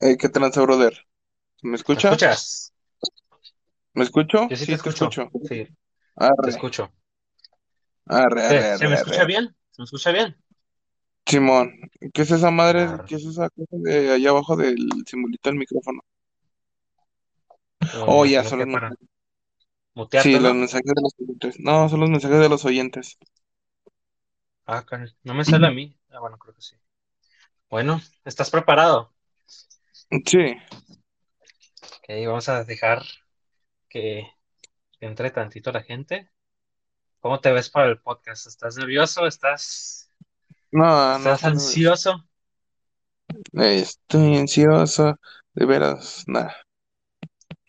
Eh, ¿qué tranza, brother? ¿Me ¿Me escucha? escuchas? ¿Me escucho? Yo sí te Sí, te escucho. escucho. Sí, te Arre, escucho. arre, arre. ¿Se me escucha arre. bien? ¿Se me escucha bien? Simón, ¿qué es esa madre? ¿Qué es esa cosa de allá abajo del simbolito del micrófono? Oh, me ya, imagino son que los para mensajes. Sí, los mensajes de los oyentes. No, son los mensajes de los oyentes. Ah, caray, no me sale a mí. Ah, bueno, creo que sí. Bueno, ¿estás preparado? Sí, Ok, vamos a dejar que entre tantito la gente. ¿Cómo te ves para el podcast? ¿Estás nervioso? ¿Estás, no, no estás nervioso. ansioso? Estoy ansioso, de veras, nada,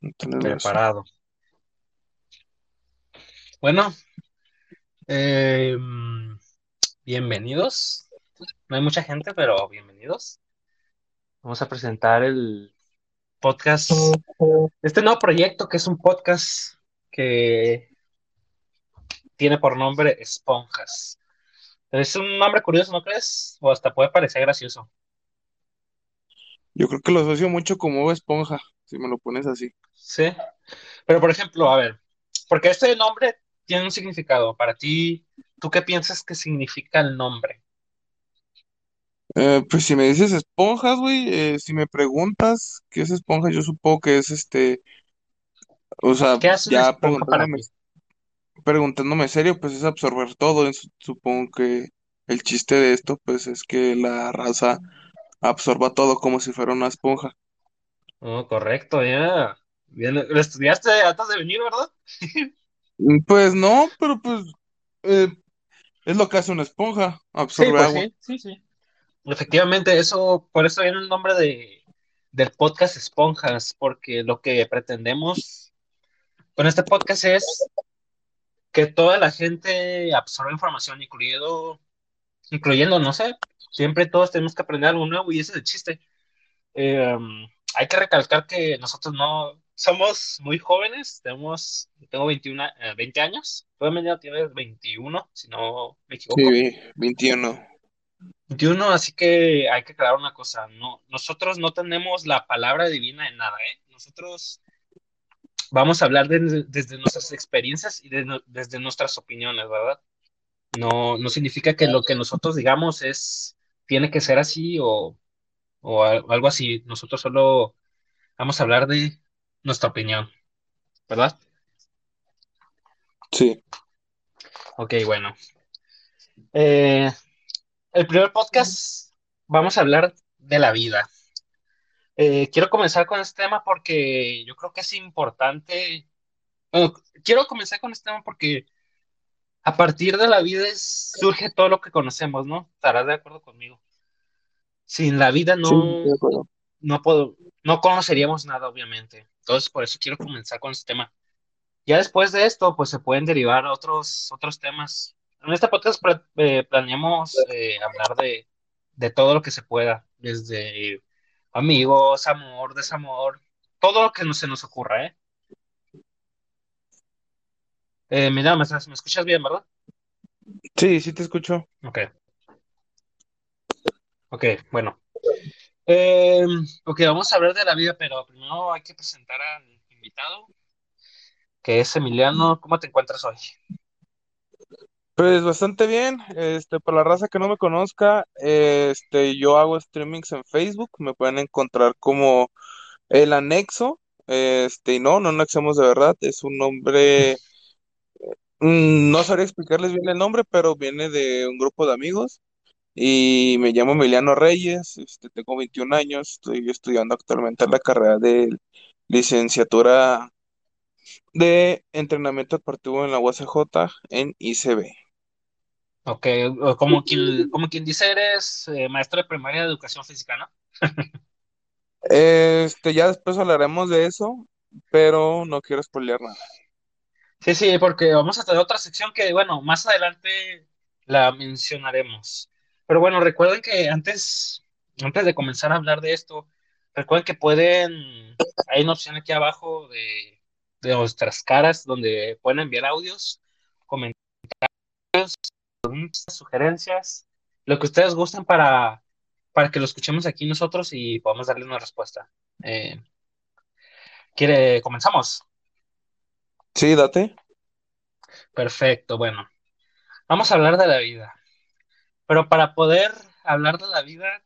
no. Preparado. Bueno, eh, bienvenidos. No hay mucha gente, pero bienvenidos. Vamos a presentar el podcast, este nuevo proyecto que es un podcast que tiene por nombre Esponjas. Es un nombre curioso, ¿no crees? O hasta puede parecer gracioso. Yo creo que lo asocio mucho como Esponja, si me lo pones así. Sí. Pero por ejemplo, a ver, porque este nombre tiene un significado. Para ti, ¿tú qué piensas que significa el nombre? Eh, pues si me dices esponjas, güey, eh, si me preguntas qué es esponja, yo supongo que es este, o sea, ¿Qué hace una ya esponja para preguntándome, ti? preguntándome serio, pues es absorber todo. es- supongo que el chiste de esto, pues es que la raza absorba todo como si fuera una esponja. Oh, correcto, ya. Bien, lo estudiaste antes de venir, ¿verdad? Mm, Pues no, pero pues eh, es lo que hace una esponja, Sí, absorbe pues agua. sí, sí, sí. Efectivamente, eso, por eso viene el nombre de, del podcast Esponjas, porque lo que pretendemos con este podcast es que toda la gente absorba información, incluyendo, incluyendo, no sé, siempre todos tenemos que aprender algo nuevo y ese es el chiste. Eh, hay que recalcar que nosotros no somos muy jóvenes, tenemos, tengo 21, eh, 20 años, tú tienes 21, si no me equivoco. Sí, 21. 21, así que hay que aclarar una cosa, no, nosotros no tenemos la palabra divina en nada, ¿eh? Nosotros vamos a hablar de- desde nuestras experiencias y de- desde nuestras opiniones, ¿verdad? No, no significa que lo que nosotros digamos es, tiene que ser así o, o al- algo así. Nosotros solo vamos a hablar de nuestra opinión, ¿verdad? Sí. Ok, bueno. Eh, el primer podcast vamos a hablar de la vida. Eh, quiero comenzar con este tema porque yo creo que es importante. Bueno, quiero comenzar con este tema porque a partir de la vida es- surge todo lo que conocemos, ¿no? Estarás de acuerdo conmigo. Sin la vida Sí, no, acuerdo. no puedo, no conoceríamos nada, obviamente. Entonces, por eso quiero comenzar con este tema. Ya después de esto, pues se pueden derivar otros, otros temas. En este podcast eh, planeamos eh, hablar de, de todo lo que se pueda, desde amigos, amor, desamor, todo lo que no se nos ocurra, ¿eh? Eh, mira, me, estás- me escuchas bien, ¿verdad? Sí, sí te escucho. Ok, ok, bueno. Eh, ok, vamos a hablar de la vida, pero primero hay que presentar al invitado, que es Emiliano. ¿Cómo te encuentras hoy? Pues bastante bien, este, para la raza que no me conozca, este, yo hago streamings en Facebook, me pueden encontrar como El Anexo, este, y no, no anexamos de verdad, es un nombre, mm, no sabría explicarles bien el nombre, pero viene de un grupo de amigos, y me llamo Emiliano Reyes, este, tengo 21 años, estoy estudiando actualmente la carrera de licenciatura de entrenamiento deportivo en la UACJ en ICB. Ok, como quien, como quien dice, eres eh, maestro de primaria de educación física, ¿no? Este, ya después hablaremos de eso, pero no quiero spoilear nada. Sí, sí, porque vamos a tener otra sección que, bueno, más adelante la mencionaremos. Pero bueno, recuerden que antes, antes de comenzar a hablar de esto, recuerden que pueden, hay una opción aquí abajo de, de nuestras caras donde pueden enviar audios, comentarios, sugerencias, lo que ustedes gusten para para que lo escuchemos aquí nosotros y podamos darle una respuesta. Eh, ¿Quiere, comenzamos? Sí, date. Perfecto, bueno. Vamos a hablar de la vida. Pero para poder hablar de la vida,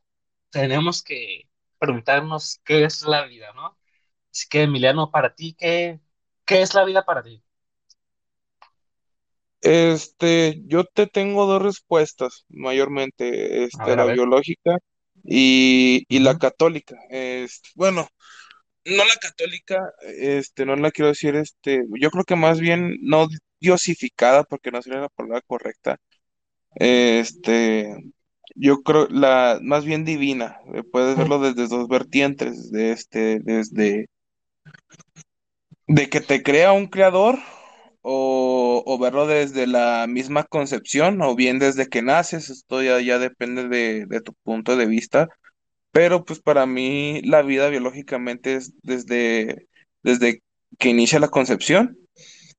tenemos que preguntarnos qué es la vida, ¿no? Así que, Emiliano, para ti, ¿qué, qué es la vida para ti? Este, yo te tengo dos respuestas, mayormente, este, ver, la biológica y, y la católica. Este, bueno, no la católica, este, no la quiero decir, este, yo creo que más bien no diosificada, porque no sería la palabra correcta. Este, yo creo la más bien divina. eh, Puedes verlo desde dos vertientes, de este, desde de que te crea un creador o, o verlo desde la misma concepción o bien desde que naces, esto ya, ya depende de, de tu punto de vista, pero pues para mí la vida biológicamente es desde, desde que inicia la concepción,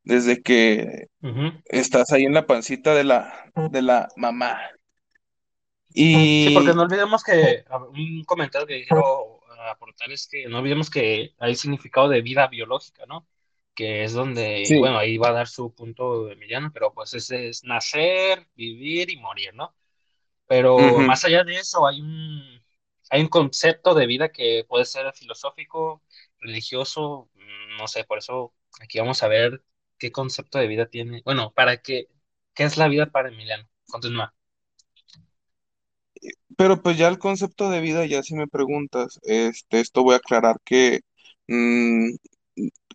desde que estás ahí en la pancita de la, de la mamá. Sí, porque Y no olvidemos que un comentario que quiero aportar es que no olvidemos que hay significado de vida biológica, ¿no? Que es donde, sí, bueno, ahí va a dar su punto Emiliano, pero pues ese es nacer, vivir y morir, ¿no? Pero más allá de eso, hay un, hay un concepto de vida que puede ser filosófico, religioso, mm, no sé, por eso aquí vamos a ver qué concepto de vida tiene. Bueno, para qué, ¿qué es la vida para Emiliano? Continúa. Pero pues ya el concepto de vida, ya si me preguntas, este, esto voy a aclarar que, mm,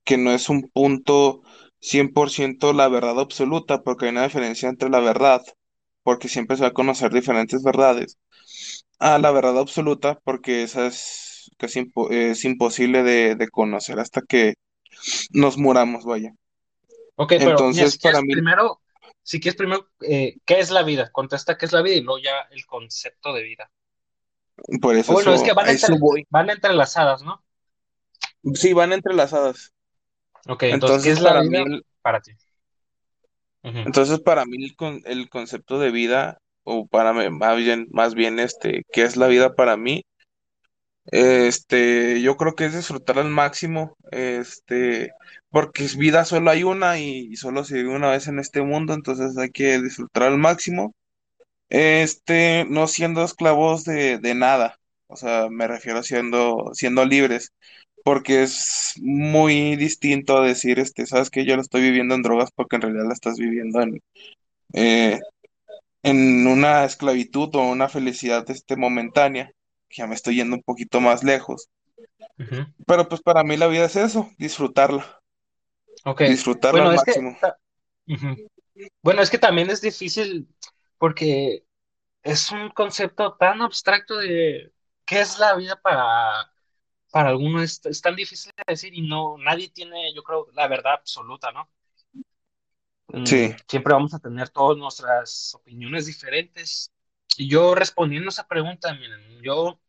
que no es un punto 100% la verdad absoluta, porque hay una diferencia entre la verdad, porque siempre se va a conocer diferentes verdades, a la verdad absoluta, porque esa es casi impo- es imposible de, de conocer hasta que nos muramos, vaya. Ok, pero mira, Entonces, si para quieres mí, primero, si quieres primero, eh, ¿qué es la vida? Contesta qué es la vida y luego ya el concepto de vida. por eso, bueno, es que van eso entre, van entrelazadas, ¿no? Sí, van entrelazadas. Ok, entonces, ¿qué Entonces, es la para mí, para ti? Entonces, para mí el, con- el concepto de vida, o para mí, más bien, más bien este, ¿qué es la vida para mí? Este, yo creo que es disfrutar al máximo, este, porque es vida solo hay una y, y solo se vive una vez en este mundo, entonces hay que disfrutar al máximo, este, no siendo esclavos de, de nada, o sea, me refiero a siendo, siendo libres, porque es muy distinto a decir, este, sabes que yo lo estoy viviendo en drogas porque en realidad la estás viviendo en, eh, en una esclavitud o una felicidad este, momentánea, que ya me estoy yendo un poquito más lejos. Pero pues para mí la vida es eso, disfrutarla, Ok, disfrutarla al bueno, que, máximo. ujú. Bueno, es que también es difícil porque es un concepto tan abstracto de qué es la vida para, para algunos, es, es tan difícil de decir y no, nadie tiene, yo creo, la verdad absoluta, ¿no? Mm, Sí, siempre vamos a tener todas nuestras opiniones diferentes. Y yo respondiendo a esa pregunta, miren, yo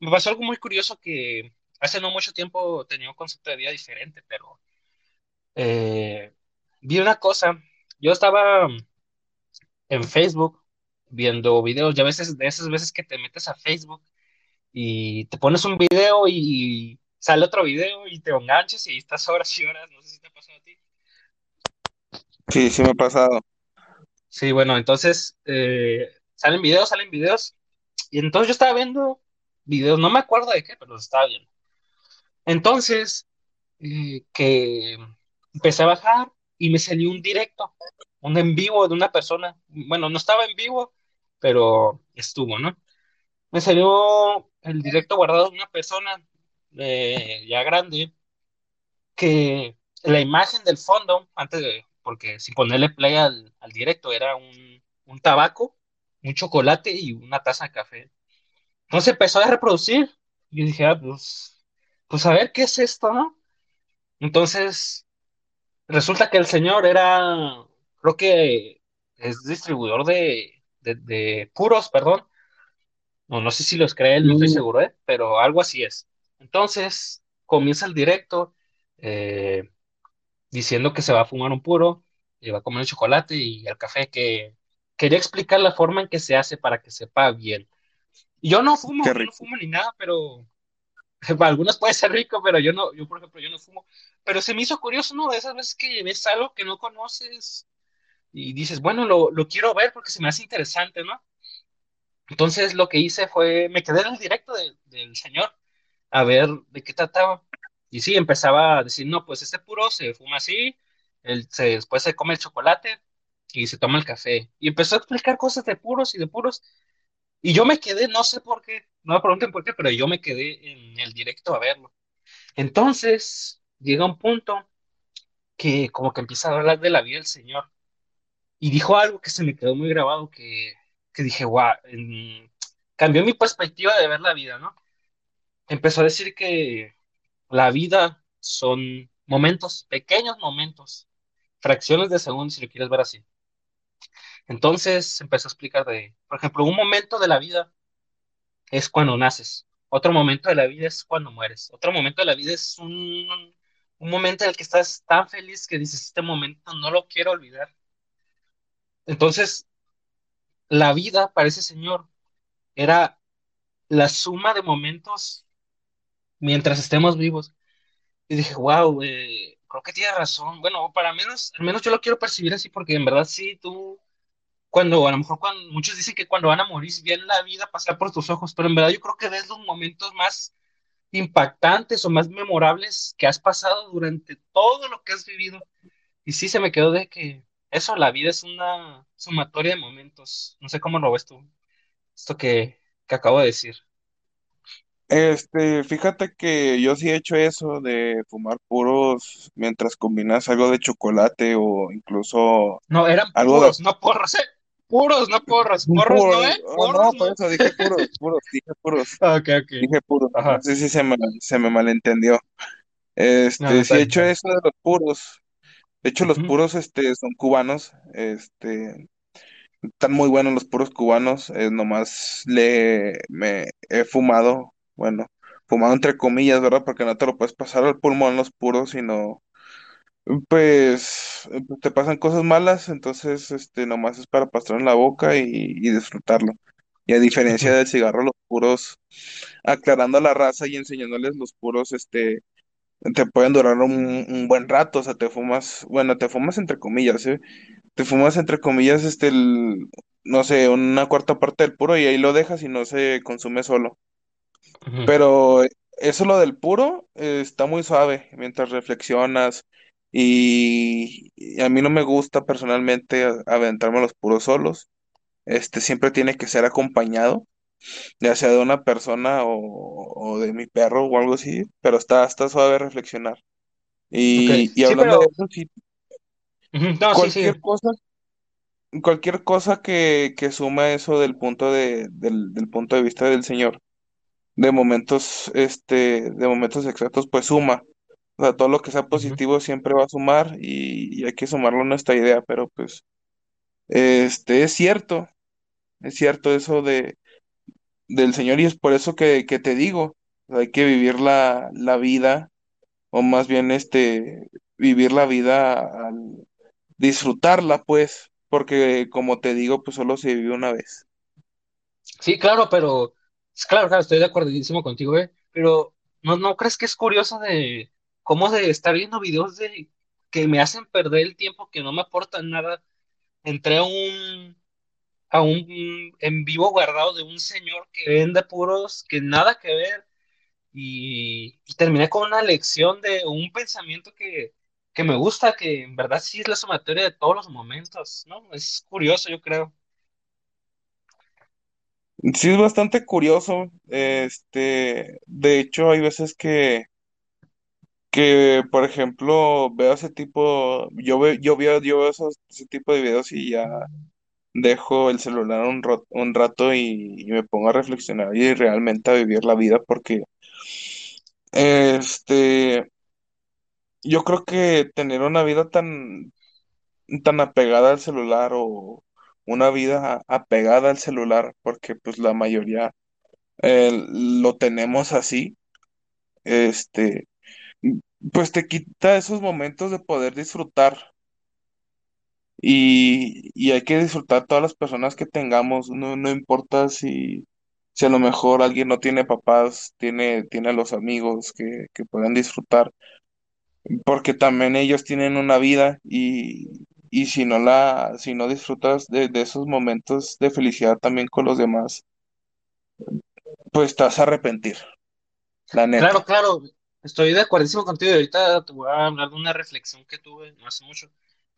me pasó algo muy curioso que hace no mucho tiempo tenía un concepto de vida diferente, pero eh, vi una cosa. Yo estaba en Facebook viendo videos, ya veces de esas veces que te metes a Facebook y te pones un video y sale otro video y te enganchas y estás horas y horas, no sé si te ha pasado a ti. sí, sí me ha pasado. Sí, bueno, entonces eh, salen videos, salen videos. Y entonces yo estaba viendo videos, no me acuerdo de qué, pero los estaba viendo. Entonces, eh, que empecé a bajar y me salió un directo, un en vivo de una persona. Bueno, no estaba en vivo, pero estuvo, ¿no? Me salió el directo guardado de una persona eh, ya grande que la imagen del fondo, antes de, porque sin ponerle play al, al directo, era un, un tabaco, un chocolate y una taza de café. Entonces empezó a reproducir y dije, ah, pues, pues a ver qué es esto, ¿no? Entonces resulta que el señor era, creo que es distribuidor de, de, de puros, perdón. No, no sé si los cree él, no estoy Mm, seguro, ¿eh? Pero algo así es. Entonces comienza el directo. eh, diciendo que se va a fumar un puro y va a comer el chocolate y el café, que quería explicar la forma en que se hace para que sepa bien. Yo no fumo, yo no fumo ni nada, pero para algunos puede ser rico, pero yo no, yo por ejemplo, yo no fumo. Pero se me hizo curioso, ¿no? De esas veces que ves algo que no conoces y dices, bueno, lo, lo quiero ver porque se me hace interesante, ¿no? Entonces lo que hice fue, me quedé en el directo de- del señor a ver de qué trataba. Y sí, empezaba a decir, no, pues este puro se fuma así, él se, después se come el chocolate y se toma el café. Y empezó a explicar cosas de puros y de puros. Y yo me quedé, no sé por qué, no me pregunten por qué, pero yo me quedé en el directo a verlo. Entonces llega un punto que como que empieza a hablar de la vida del señor. Y dijo algo que se me quedó muy grabado, que, que dije, en- cambió mi perspectiva de ver la vida, ¿no? Empezó a decir que la vida son momentos, pequeños momentos, fracciones de segundos, si lo quieres ver así. Entonces empezó a explicar de, por ejemplo, un momento de la vida es cuando naces, otro momento de la vida es cuando mueres, otro momento de la vida es un, un momento en el que estás tan feliz que dices, este momento no lo quiero olvidar. Entonces, la vida para ese señor era la suma de momentos mientras estemos vivos. Y dije, wow, eh, creo que tiene razón. Bueno, para menos, al menos yo lo quiero percibir así, porque en verdad sí, tú, cuando, a lo mejor cuando, muchos dicen que cuando van a morir, ven la vida pasar por tus ojos, pero en verdad yo creo que ves los momentos más impactantes o más memorables que has pasado durante todo lo que has vivido. Y sí se me quedó de que eso, la vida es una sumatoria de momentos. No sé cómo lo ves tú, esto que, que acabo de decir. Este, fíjate que yo sí he hecho eso de fumar puros mientras combinas algo de chocolate o incluso No, eran algo de puros, no porros, ¿eh? Puros, no porros. Porros no, puros. ¿eh? Oh, Porros no, por no. eso dije puros, puros, dije puros, Ok, ok. dije puros. No Ajá. sé si se me, se me malentendió. No, no, Este, está sí he hecho eso de los puros. De hecho, los puros, este, son cubanos. Este, están muy buenos los puros cubanos. eh, nomás le me he fumado, bueno, fumado entre comillas, ¿verdad? Porque no te lo puedes pasar al pulmón los puros, sino, pues, te pasan cosas malas. Entonces, este, nomás es para pasar en la boca y, y disfrutarlo. Y a diferencia del cigarro, los puros, aclarando a la raza y enseñándoles los puros, este te pueden durar un, un buen rato, o sea, te fumas, bueno, te fumas entre comillas, ¿eh? Te fumas entre comillas, este, el, no sé, una cuarta parte del puro y ahí lo dejas y no se consume solo. Pero eso lo del puro eh, está muy suave mientras reflexionas y, y a mí no me gusta personalmente aventarme los puros solos. Este siempre tiene que ser acompañado, ya sea de una persona o, o de mi perro o algo así, pero está, está suave reflexionar. Y, y Sí, hablando de pero. eso, sí, No, sí, sí. cualquier cosa, cualquier cosa que, que suma eso del punto de, del, del punto de vista del Señor, de momentos, este, de momentos exactos, pues suma. O sea, todo lo que sea positivo siempre va a sumar y, y hay que sumarlo a nuestra idea, pero pues, este, es cierto, es cierto eso de, del Señor y es por eso que, que te digo, hay que vivir la, la vida, o más bien, este, vivir la vida disfrutarla, pues, porque como te digo, pues solo se vive una vez. Sí, claro, pero. Claro, claro, estoy de acuerdísimo contigo, ¿eh? Pero, ¿no, no crees que es curioso de cómo de estar viendo videos de que me hacen perder el tiempo, que no me aportan nada? Entré a un, a un en vivo guardado de un señor que vende puros que nada que ver y, y terminé con una lección de un pensamiento que, que me gusta, que en verdad sí es la sumatoria de todos los momentos, ¿no? Es curioso, yo creo. Sí, es bastante curioso. Este, de hecho, hay veces que, que, por ejemplo, veo ese tipo, yo veo, yo veo, yo veo ese tipo de videos y ya dejo el celular un, ro- un rato y, me pongo a reflexionar y realmente a vivir la vida porque, este, yo creo que tener una vida tan, tan apegada al celular o una vida apegada al celular, porque pues la mayoría lo tenemos así, este, pues te quita esos momentos de poder disfrutar y, y hay que disfrutar todas las personas que tengamos, no, no importa si, Si a lo mejor alguien no tiene papás, tiene, tiene a los amigos que, que puedan disfrutar, porque también ellos tienen una vida y, y si no la, si no disfrutas de, de esos momentos de felicidad también con los demás, pues te vas a arrepentir, la Claro, claro, estoy de acuerdo contigo. y Ahorita te voy a hablar de una reflexión que tuve no hace mucho.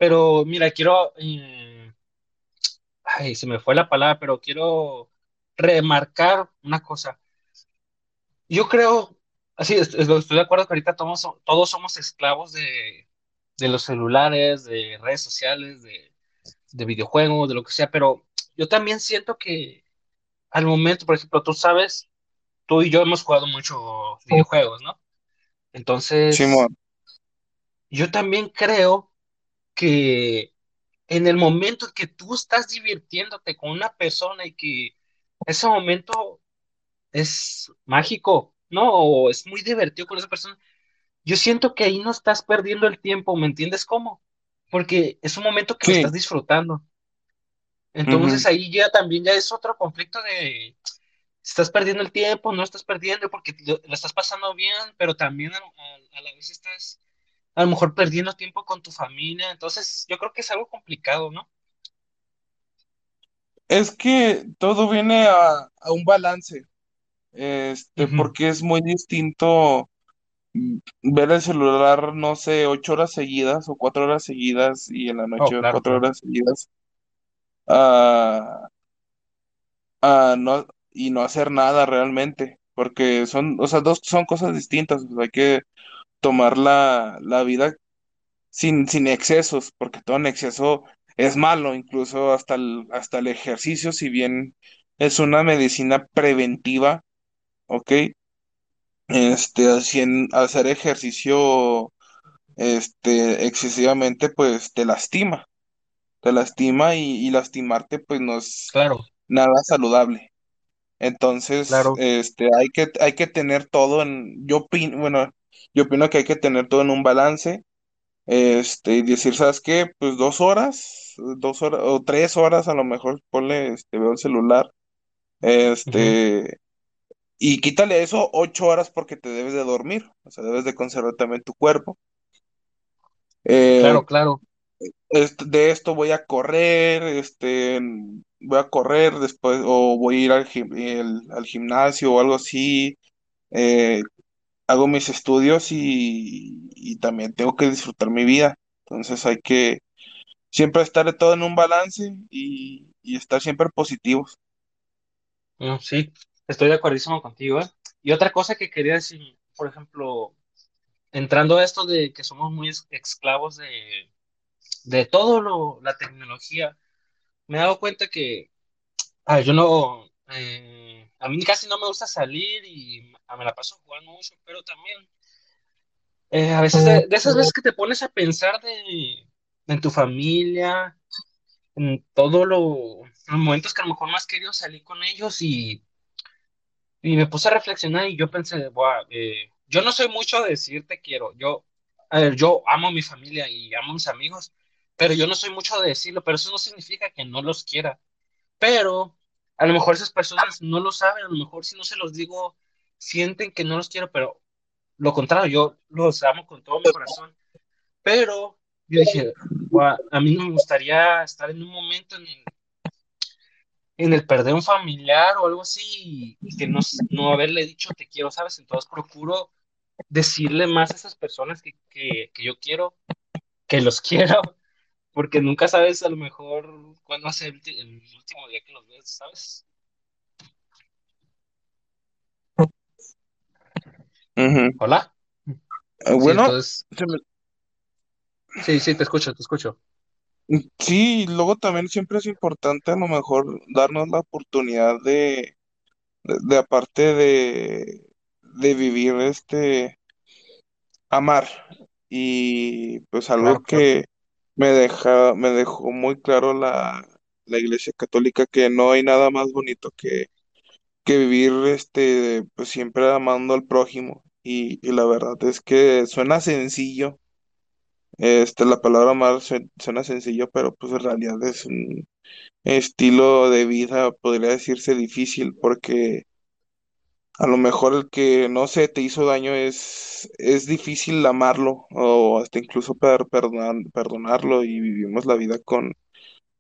Pero mira, quiero, eh, ay, se me fue la palabra, pero quiero remarcar una cosa. Yo creo, así, est- est- estoy de acuerdo que ahorita todos, todos somos esclavos de, de los celulares, de redes sociales, de, de videojuegos, de lo que sea, pero yo también siento que al momento, por ejemplo, tú sabes, tú y yo hemos jugado mucho videojuegos, ¿no? Entonces, Simón, yo también creo que en el momento en que tú estás divirtiéndote con una persona y que ese momento es mágico, ¿no? O es muy divertido con esa persona, yo siento que ahí no estás perdiendo el tiempo, ¿me entiendes cómo? Porque es un momento que lo estás disfrutando. Entonces ahí ya también ya es otro conflicto de estás perdiendo el tiempo, no estás perdiendo porque lo, lo estás pasando bien, pero también a, a- a la vez estás a lo mejor perdiendo tiempo con tu familia. Entonces yo creo que es algo complicado, ¿no? Es que todo viene a, a un balance, este, porque es muy distinto mm, ver el celular, no sé, ocho horas seguidas o cuatro horas seguidas y en la Oh, noche claro, cuatro horas seguidas a, a no, y no hacer nada realmente, porque son, o sea, dos son cosas distintas, o sea, hay que tomar la, la vida sin, sin excesos, porque todo en exceso es malo, incluso hasta el, hasta el ejercicio, si bien es una medicina preventiva, ¿ok? Este, hacer ejercicio, este, excesivamente, pues te lastima, te lastima y, y lastimarte, pues no es Claro, nada saludable. Entonces, claro. este, hay que, hay que tener todo en, yo opino, bueno, yo opino que hay que tener todo en un balance Este, y decir, ¿sabes qué? Pues dos horas, dos horas o tres horas a lo mejor ponle, este, veo el celular, este, y quítale eso ocho horas porque te debes de dormir, o sea, debes de conservar también tu cuerpo. Eh, Claro, claro. este, de esto voy a correr, este, voy a correr después, o voy a ir al, gim- el- al gimnasio o algo así, eh, hago mis estudios y, también tengo que disfrutar mi vida. Entonces hay que siempre estar todo en un balance y, estar siempre positivos. Sí, estoy de acuerdo contigo, ¿eh? Y otra cosa que quería decir, por ejemplo, entrando a esto de que somos muy es- esclavos de, de todo lo, la tecnología, me he dado cuenta que ah, yo no, eh, a mí casi no me gusta salir y me la paso jugando mucho, pero también eh, a veces de, de esas veces que te pones a pensar de, en tu familia, en todo lo, los momentos que a lo mejor has querido salir con ellos y Y me puse a reflexionar y yo pensé, "Buah, eh, yo no soy mucho de decir te quiero. Yo, a ver, yo amo a mi familia y amo a mis amigos, pero yo no soy mucho de decirlo, pero eso no significa que no los quiera. Pero a lo mejor esas personas no lo saben, a lo mejor si no se los digo, sienten que no los quiero, pero lo contrario, yo los amo con todo mi corazón. Pero yo dije, "Buah, a mí no me gustaría estar en un momento en el en el perder un familiar o algo así y, que no, no haberle dicho te quiero, ¿sabes? Entonces procuro decirle más a esas personas que, que yo quiero, que los quiero, porque nunca sabes a lo mejor cuándo va a ser el, último día que los ves, ¿sabes? Hola. Eh, Sí, Bueno, entonces, se me- sí, sí, te escucho, te escucho. sí, luego también siempre es importante a lo mejor darnos la oportunidad de, de, de aparte de, de vivir este, amar. Y pues algo Claro, claro. que me deja, me dejó muy claro la, la Iglesia Católica, que no hay nada más bonito que que vivir este, pues siempre amando al prójimo. Y, y la verdad es que suena sencillo, este, la palabra amar sue- suena sencillo, pero pues en realidad es un estilo de vida, podría decirse difícil, porque A lo mejor el que no sé, te hizo daño es, es difícil amarlo o hasta incluso perdonar, perdonarlo y vivimos la vida con,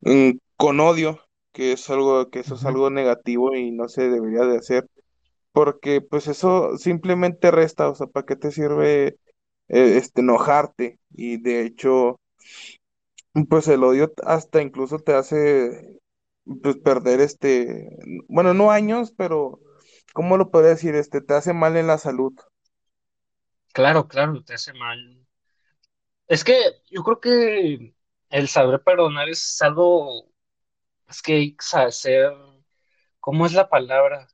mm, con odio, que es algo, que eso es algo negativo y no se debería de hacer, porque pues eso simplemente resta, o sea, ¿para qué te sirve eh, este, enojarte? Y de hecho, pues el odio hasta incluso te hace pues perder este, bueno, no años, pero ¿cómo lo podría decir? Este, te hace mal en la salud. Claro, claro, te hace mal. Es que yo creo que el saber perdonar es algo, es que saber, ¿cómo es la palabra?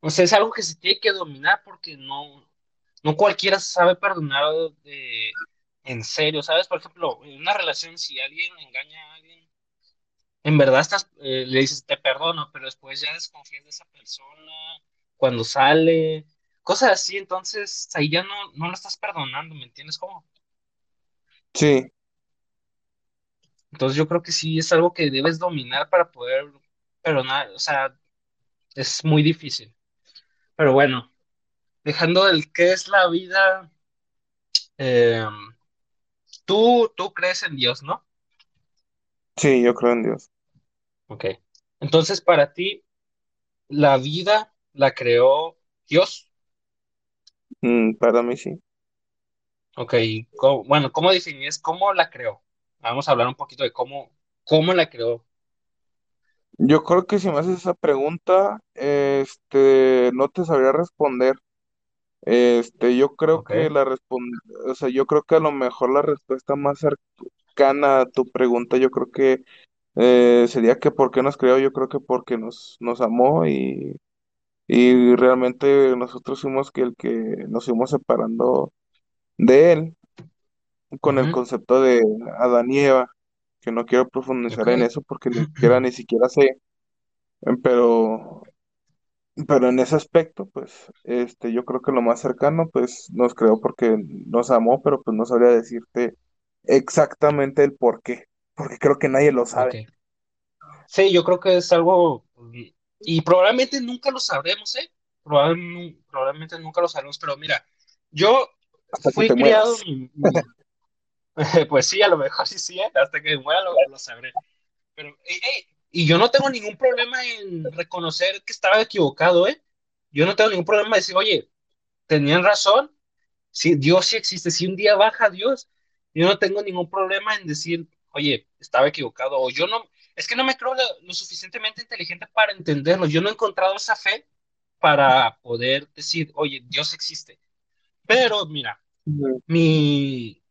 O sea, es algo que se tiene que dominar porque no, no cualquiera sabe perdonar en serio, ¿sabes? Por ejemplo, en una relación, si alguien engaña a alguien, en verdad estás, eh, le dices, te perdono, pero después ya desconfías de esa persona cuando sale, cosas así, entonces ahí ya no, no lo estás perdonando, ¿me entiendes cómo? Sí, Entonces yo creo que sí es algo que debes dominar para poder perdonar, o sea, es muy difícil. Pero bueno, dejando el qué es la vida, eh, tú, tú crees en Dios, ¿no? sí, yo creo en Dios. Ok. Entonces para ti, la vida la creó Dios. Mm, para mí sí. Ok, ¿cómo- bueno, ¿cómo definirías cómo la creó? Vamos a hablar un poquito de cómo, cómo la creó. Yo creo que si me haces esa pregunta, este, no te sabría responder. Este, yo creo Ok. que la respon- o sea, yo creo que a lo mejor la respuesta más cercana a tu pregunta, yo creo que eh, sería que por qué nos creó, yo creo que porque nos, nos amó y, y realmente nosotros fuimos que el que nos fuimos separando de él con el Ujú, concepto de Adán y Eva, que no quiero profundizar Ok. en eso porque ni siquiera, ni siquiera sé, pero Pero en ese aspecto, pues, este, yo creo que lo más cercano, pues, nos creó porque nos amó, pero pues no sabría decirte exactamente el por qué, porque creo que nadie lo sabe, Sí, yo creo que es algo, y probablemente nunca lo sabremos, ¿eh? Probable- probablemente nunca lo sabremos, pero mira, yo hasta fui criado, mueras. mi, mi- pues sí, a lo mejor sí, sí, ¿eh? Hasta que muera lo, lo sabré. Pero, ey, ey, y yo no tengo ningún problema en reconocer que estaba equivocado, ¿eh? Yo no tengo ningún problema en decir, oye, tenían razón, sí, Dios sí existe, si un día baja Dios, yo no tengo ningún problema en decir, oye, estaba equivocado, o yo no, es que no me creo lo, lo suficientemente inteligente para entenderlo, yo no he encontrado esa fe para poder decir, oye, Dios existe. Pero mira, mi,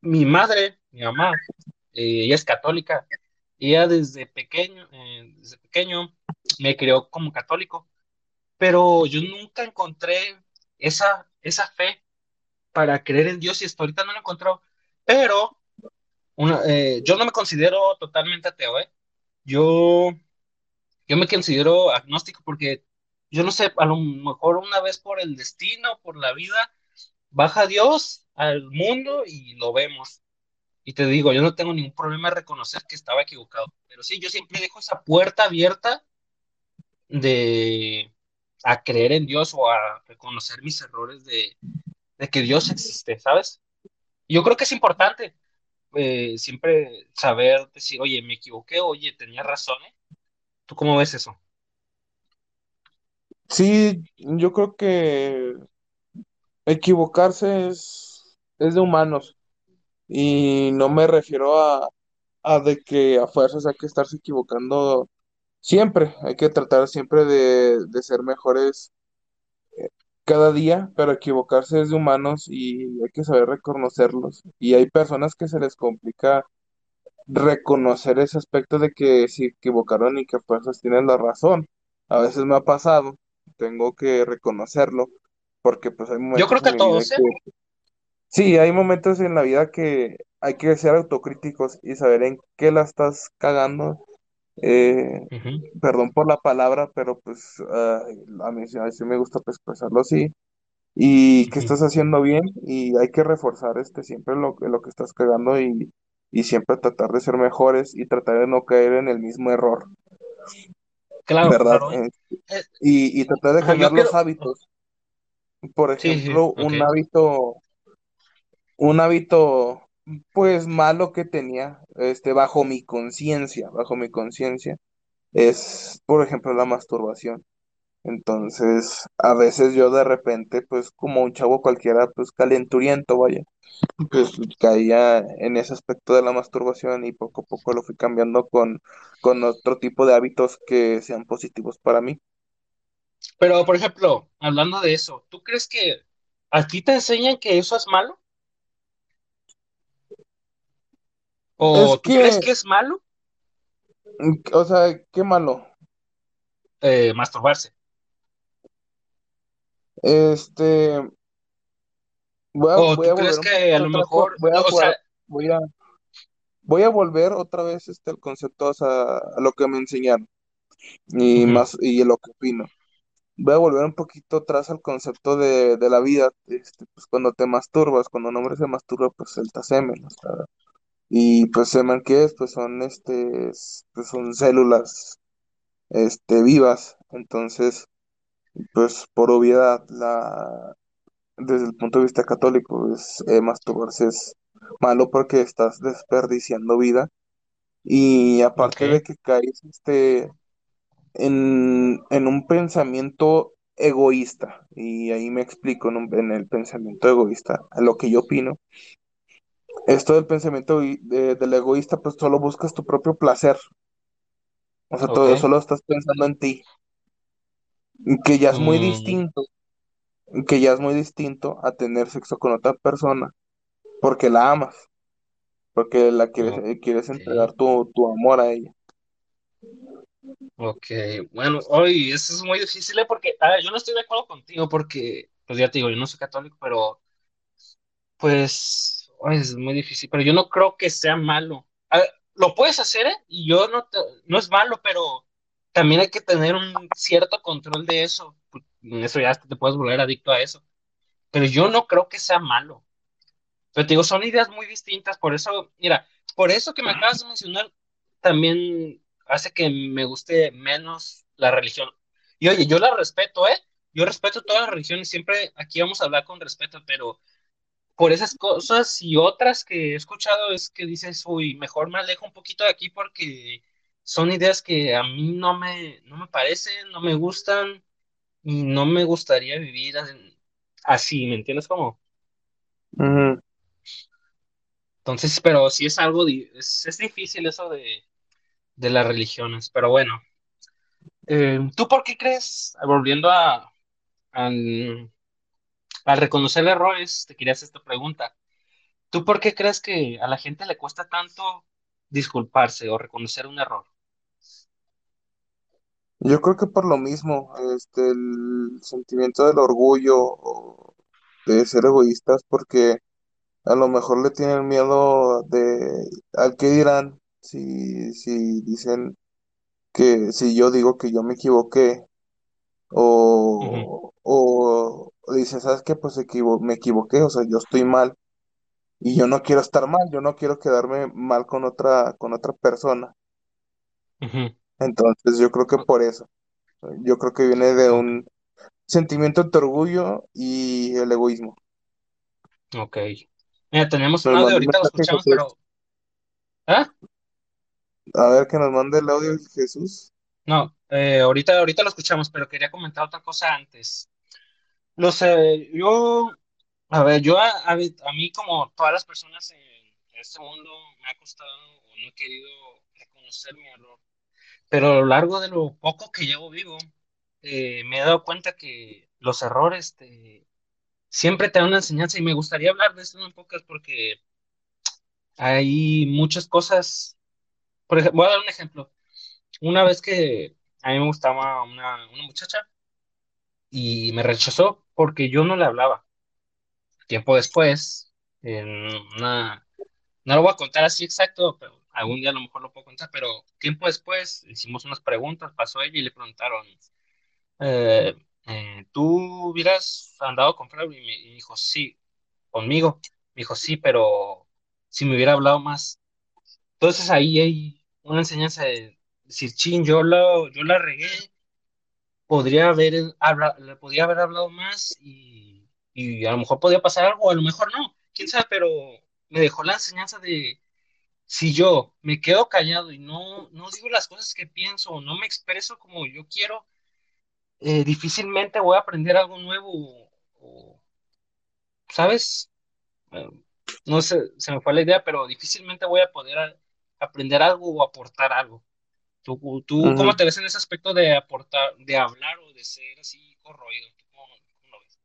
mi madre, mi mamá, eh, ella es católica, ella desde pequeño, eh, desde pequeño me crió como católico, pero yo nunca encontré esa, esa fe para creer en Dios y hasta ahorita no lo he encontrado. Pero una, eh, yo no me considero totalmente ateo, ¿eh? Yo, yo me considero agnóstico porque yo no sé, a lo mejor una vez por el destino, por la vida, baja Dios al mundo y lo vemos. Y te digo, yo no tengo ningún problema en reconocer que estaba equivocado. Pero sí, yo siempre dejo esa puerta abierta de a creer en Dios o a reconocer mis errores de, de que Dios existe, ¿sabes? Yo creo que es importante eh, siempre saber decir, oye, me equivoqué, oye, tenía razón, ¿eh? ¿Tú cómo ves eso? Sí, yo creo que equivocarse es, es de humanos y no me refiero a, a de que a fuerzas hay que estarse equivocando siempre, hay que tratar siempre de, de ser mejores cada día, pero equivocarse es de humanos y hay que saber reconocerlos. Y hay personas que se les complica reconocer ese aspecto de que se equivocaron y que pues tienen la razón. A veces me ha pasado, tengo que reconocerlo, porque pues hay Yo creo momentos que en todos, ¿eh? que, sí, hay momentos en la vida que hay que ser autocríticos y saber en qué la estás cagando. Eh, perdón por la palabra, pero pues ah, a mí, sí a mí sí me gusta pues, expresarlo así y que estás haciendo bien y hay que reforzar este siempre lo, lo que estás cagando y, y siempre tratar de ser mejores y tratar de no caer en el mismo error. Claro, ¿verdad? claro. Eh, Eh, y, y tratar de cambiar los hábitos. Por Sí, sí, ejemplo, un hábito, un hábito, pues malo que tenía, este, bajo mi conciencia, bajo mi conciencia, es, por ejemplo, la masturbación. Entonces, a veces yo de repente, pues como un chavo cualquiera, pues calenturiento, vaya, pues caía en ese aspecto de la masturbación y poco a poco lo fui cambiando con, con otro tipo de hábitos que sean positivos para mí. Pero, por ejemplo, hablando de eso, ¿tú crees que a ti te enseñan que eso es malo? Es ¿O crees que, es malo o sea, qué malo. eh, masturbarse? Este, voy a, ¿O voy tú a crees que a poquito lo atrás, con- mejor, voy a o sea, jugar, voy a, voy a volver otra vez este, el concepto, o sea, a lo que me enseñaron y más, y lo que opino. Voy a volver un poquito atrás al concepto de, de la vida. Este, pues cuando te masturbas, cuando un hombre se masturba, pues suelta semen. o sea, y pues semen, ¿qué es? Pues son, este, es- pues son células, este, vivas. Entonces, pues por obviedad, la, desde el punto de vista católico, es, eh, masturbarse es malo porque estás desperdiciando vida. Y aparte de que caes, este, en, en un pensamiento egoísta. Y ahí me explico en, un- en el pensamiento egoísta, a lo que yo opino. Esto del pensamiento de- del egoísta, pues solo buscas tu propio placer. O sea, todo, solo estás pensando en ti. Que ya es muy Mm, distinto, que ya es muy distinto a tener sexo con otra persona porque la amas, porque la quieres, quieres entregar tu, tu amor a ella. Ok. Bueno, hoy eso es muy difícil ¿eh? porque, a ver, yo no estoy de acuerdo contigo porque, pues ya te digo, yo no soy católico, pero pues es muy difícil. Pero yo no creo que sea malo. Lo puedes hacer, ¿eh? Y yo no, te- no es malo, pero también hay que tener un cierto control de eso. En Eso ya te puedes volver adicto a eso. Pero yo no creo que sea malo. Pero te digo, son ideas muy distintas, por eso, mira, por eso que me acabas de mencionar, también hace que me guste menos la religión. Y oye, yo la respeto, ¿eh? Yo respeto todas las religiones, siempre aquí vamos a hablar con respeto, pero por esas cosas y otras que he escuchado es que dices, uy, mejor me alejo un poquito de aquí porque son ideas que a mí no me, no me parecen, no me gustan y no me gustaría vivir así, ¿me entiendes? Como Ujú. Entonces, pero sí es algo, es, es difícil eso de, de las religiones, pero bueno. Eh, ¿tú por qué crees, volviendo a, al, al reconocer errores, te quería hacer esta pregunta, ¿tú por qué crees que a la gente le cuesta tanto disculparse o reconocer un error? Yo creo que por lo mismo, este, el sentimiento del orgullo de ser egoístas, porque A lo mejor le tienen miedo de al que dirán si, si dicen que si yo digo que yo me equivoqué O, o dicen, ¿sabes qué? Pues equivo- me equivoqué, o sea, yo estoy mal y yo no quiero estar mal, yo no quiero quedarme mal con otra, con otra persona. Entonces yo creo que por eso, yo creo que viene de un sentimiento de orgullo y el egoísmo. ok. Mira, tenemos un audio, ahorita lo escuchamos, Jesús. pero... ¿Ah? A ver que nos mande el audio Jesús. No, eh, ahorita, ahorita lo escuchamos, pero quería comentar otra cosa antes. No sé, yo A ver, yo a, mí como todas las personas en este mundo me ha costado o no he querido reconocer mi error, pero a lo largo de lo poco que llevo vivo, eh, me he dado cuenta que los errores te- siempre te dan una enseñanza y me gustaría hablar de esto en un podcast porque hay muchas cosas, por ejemplo, voy a dar un ejemplo. Una vez que a mí me gustaba una, una muchacha y me rechazó porque yo no le hablaba. Tiempo después, en una No lo voy a contar así exacto, pero algún día a lo mejor lo puedo contar, pero tiempo después hicimos unas preguntas, pasó ella y le preguntaron, eh, eh, ¿tú hubieras andado con Fabio? Y me y dijo, sí, conmigo. Me dijo, sí, pero si me hubiera hablado más. Entonces ahí hay una enseñanza de, decir, chin, yo, lo, yo la regué, podría haber, habla, podría haber hablado más y, y a lo mejor podía pasar algo, a lo mejor no, quién sabe, pero me dejó la enseñanza de si yo me quedo callado y no, no digo las cosas que pienso, no me expreso como yo quiero, eh, difícilmente voy a aprender algo nuevo o, ¿sabes? Eh, no sé, se me fue la idea, pero difícilmente voy a poder aprender algo o aportar algo. ¿Tú, tú cómo te ves en ese aspecto de aportar, de hablar o de ser así corroído? ¿Tú cómo, cómo lo ves?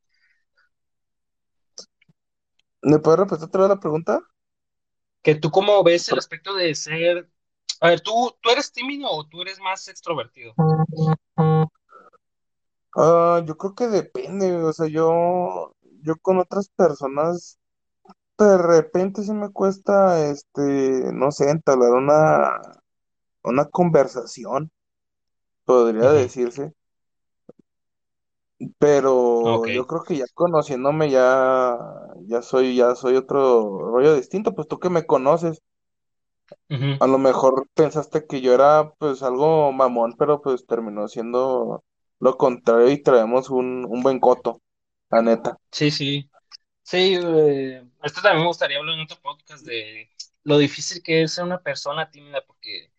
¿Me puedes repetir otra vez la pregunta? Que tú cómo ves el aspecto de ser... A ver, ¿tú, tú eres tímido o tú eres más extrovertido? Ah, yo creo que depende, o sea, yo, yo con otras personas de repente sí me cuesta, este, no sé, entablar una, una conversación, podría decirse, pero yo creo que ya conociéndome ya, ya soy, ya soy otro rollo distinto, pues tú que me conoces, a lo mejor pensaste que yo era pues algo mamón, pero pues terminó siendo lo contrario y traemos un, un buen coto, la neta. Sí, sí. Sí, eh, esto también me gustaría hablar en otro podcast de lo difícil que es ser una persona tímida, porque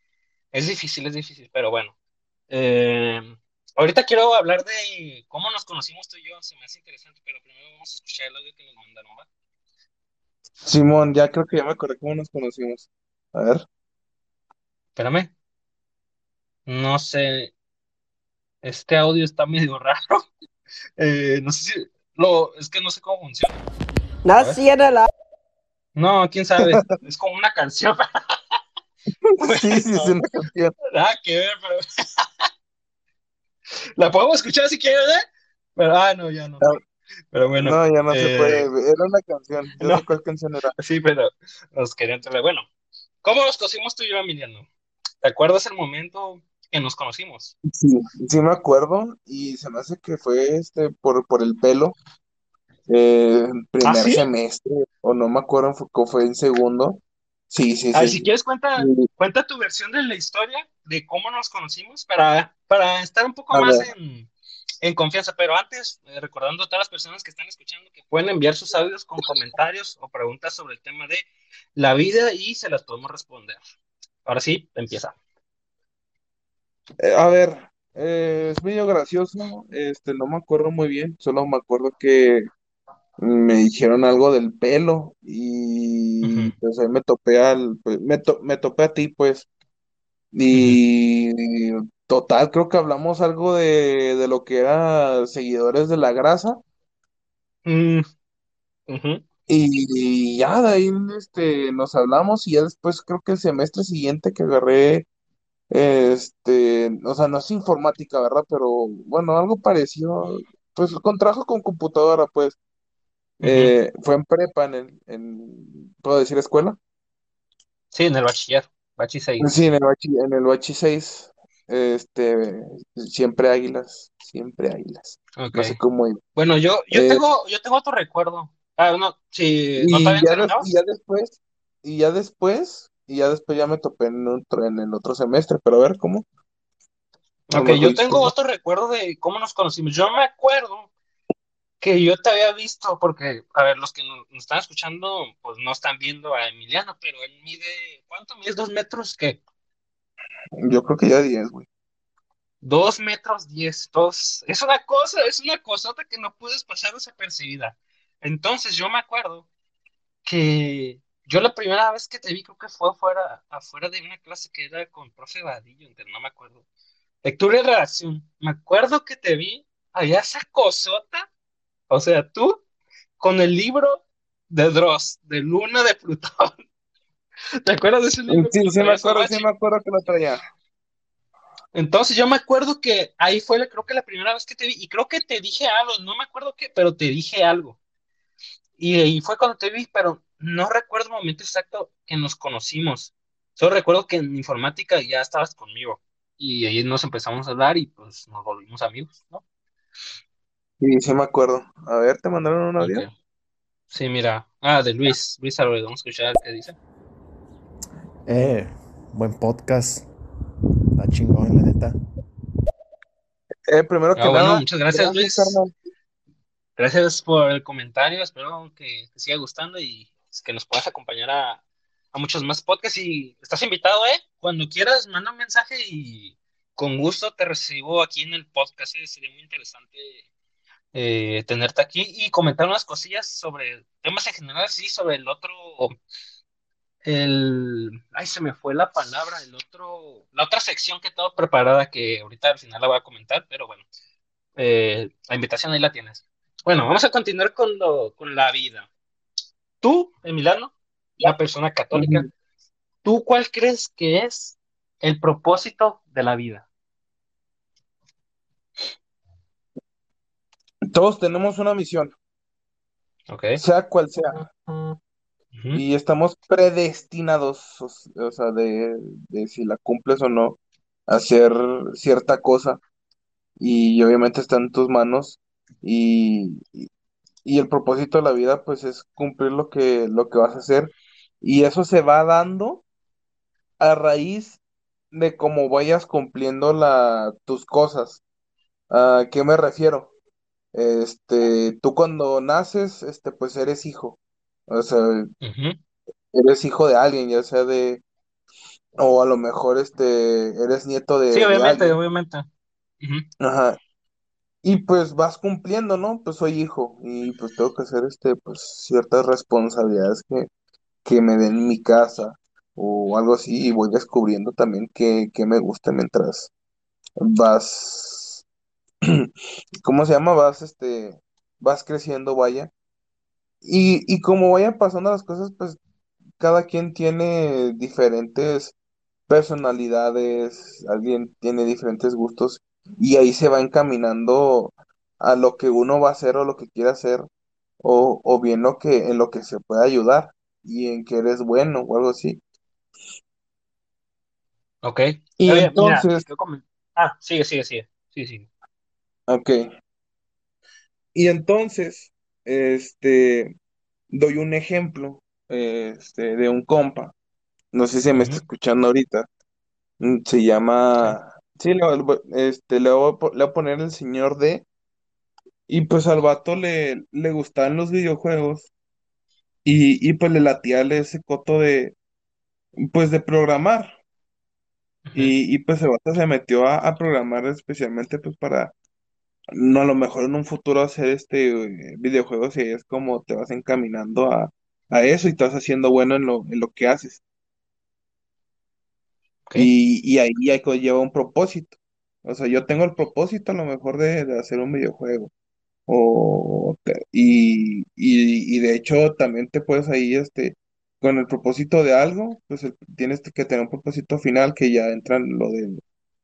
es difícil, es difícil, pero bueno. Eh, ahorita quiero hablar de cómo nos conocimos tú y yo, se me hace interesante, pero primero vamos a escuchar el audio que nos mandaron, ¿va? Simón, ya creo que ya me acordé cómo nos conocimos. A ver. Espérame, no sé, este audio está medio raro. Eh, no sé si lo, es que no sé cómo funciona. Nací en el No, quién sabe, es como una canción. Sí, sí, es una canción. nada que ver, pero la podemos escuchar si quieres, ¿eh? Pero, ah, no, ya no. Ah, Pero bueno, No, ya no se puede. eh, Era una canción. Yo no, sé cuál canción era. sí, pero nos quería entrar. Bueno, ¿cómo nos conocimos tú y yo, Emiliano? ¿Te acuerdas el momento que nos conocimos? Sí, sí me acuerdo. Y se me hace que fue este por, por el pelo. eh, ¿Ah, primer sí? semestre. O no me acuerdo, fue, fue en segundo. Sí, sí, A ver, si sí. quieres, cuenta, cuenta tu versión de la historia de cómo nos conocimos para, para estar un poco a más en, en confianza. Pero antes, eh, recordando a todas las personas que están escuchando que pueden enviar sus audios con comentarios o preguntas sobre el tema de la vida y se las podemos responder. Ahora sí, empieza. eh, a ver, eh, es medio gracioso. Este, no me acuerdo muy bien. Solo me acuerdo que me dijeron algo del pelo y pues ahí me topé al, pues, me, to- me topé a ti pues y, total creo que hablamos algo de, de lo que era seguidores de la grasa. Mm, ujú, y, ya de ahí este, nos hablamos y ya después creo que el semestre siguiente que agarré este, o sea, no es informática, ¿verdad? Pero bueno, algo parecido, pues con trabajo con computadora pues eh, fue en prepa en el, en, ¿puedo decir escuela? Sí, en el bachiller, bachi 6. Sí, en el bachi, en el bachi 6, este, siempre águilas, siempre águilas. No sé cómo. Bueno, yo, yo Eh, tengo, yo tengo otro recuerdo. Ah, no, no te y ya, y después, y ya después, y ya después ya me topé en otro, en el otro semestre, pero a ver, ¿cómo? Ok, mejor yo tengo otro recuerdo de cómo nos conocimos. Yo me acuerdo que yo te había visto, porque, a ver, los que nos, nos están escuchando, pues no están viendo a Emiliano, pero él mide, ¿cuánto mide? ¿Dos metros? ¿Qué? Yo creo que ya 10, güey. Dos metros diez, dos. Es una cosa, es una cosota que no puedes pasar desapercibida. Entonces yo me acuerdo que yo la primera vez que te vi creo que fue afuera, afuera de una clase que era con profe Vadillo, no me acuerdo. Lectura y redacción. Me acuerdo que te vi, había esa cosota, o sea, tú con el libro de Dross, de Luna de Plutón. ¿Te acuerdas de ese libro Sí, sí me acuerdo, sí me acuerdo que lo traía. Entonces yo me acuerdo que ahí fue, creo que la primera vez que te vi, y creo que te dije algo, no me acuerdo qué, pero te dije algo. Y ahí fue cuando te vi, pero no recuerdo el momento exacto que nos conocimos. Solo recuerdo que en informática ya estabas conmigo. Y ahí nos empezamos a hablar y pues nos volvimos amigos, ¿no? Sí, sí me acuerdo. A ver, ¿te mandaron un Ok. audio? Sí, mira. Ah, de Luis. Luis Alvarez. Vamos a escuchar qué dice. Eh, buen podcast. Está chingón, la neta. Eh, primero que Ah, bueno, nada, muchas gracias, Luis. carnal. Gracias por el comentario. Espero que te siga gustando y que nos puedas acompañar a, a muchos más podcasts. Y estás invitado, ¿eh? Cuando quieras, manda un mensaje y con gusto te recibo aquí en el podcast. ¿eh? Sería muy interesante eh, tenerte aquí y comentar unas cosillas sobre temas en general, sí, sobre el otro, el, ay, se me fue la palabra, el otro, la otra sección que tengo preparada que ahorita al final la voy a comentar, pero bueno, eh, la invitación ahí la tienes. Bueno, vamos a continuar con, lo, con la vida. Tú, Emiliano, una persona católica. ¿tú cuál crees que es el propósito de la vida? Todos tenemos una misión, sea cual sea, y estamos predestinados, o, sea, de, de si la cumples o no, a hacer cierta cosa, y obviamente está en tus manos, y, y, y el propósito de la vida, pues, es cumplir lo que, lo que vas a hacer, y eso se va dando a raíz de cómo vayas cumpliendo la, tus cosas. ¿A qué me refiero? Este, tú cuando naces, este, pues eres hijo. O sea, eres hijo de alguien, ya sea de, o a lo mejor este, eres nieto Sí, de, de obviamente, obviamente. Ajá. Y pues vas cumpliendo, ¿no? Pues soy hijo y pues tengo que hacer este, pues ciertas responsabilidades que, que me den mi casa o algo así y voy descubriendo también que, que me gusta mientras vas, ¿cómo se llama? Vas, este, vas creciendo, vaya. Y, y como vayan pasando las cosas, pues cada quien tiene diferentes personalidades, alguien tiene diferentes gustos y ahí se va encaminando a lo que uno va a hacer o lo que quiere hacer o, o bien lo que en lo que se puede ayudar y en que eres bueno o algo así. Ok. Y Oye, mira, entonces, comentar. Ah, sigue, sigue, sigue. Sí, sí. Ok, y entonces, este, doy un ejemplo, este, de un compa, no sé si me está escuchando ahorita. Mm, Se llama, sí, le, este, le voy a, le voy a poner el señor D. Y pues al vato le, le gustaban los videojuegos. Y, y pues le latía ese coto de, pues de programar. Y, y pues el vato se metió a, a programar especialmente pues para, no a lo mejor en un futuro hacer este eh, videojuegos y ahí es como te vas encaminando a, a eso y vas haciendo bueno en lo, en lo que haces. Y, y ahí ya lleva un propósito. O sea, yo tengo el propósito a lo mejor de, de hacer un videojuego. O y, y, y de hecho también te puedes ahí, este, con el propósito de algo, pues el- tienes que tener un propósito final que ya entran lo de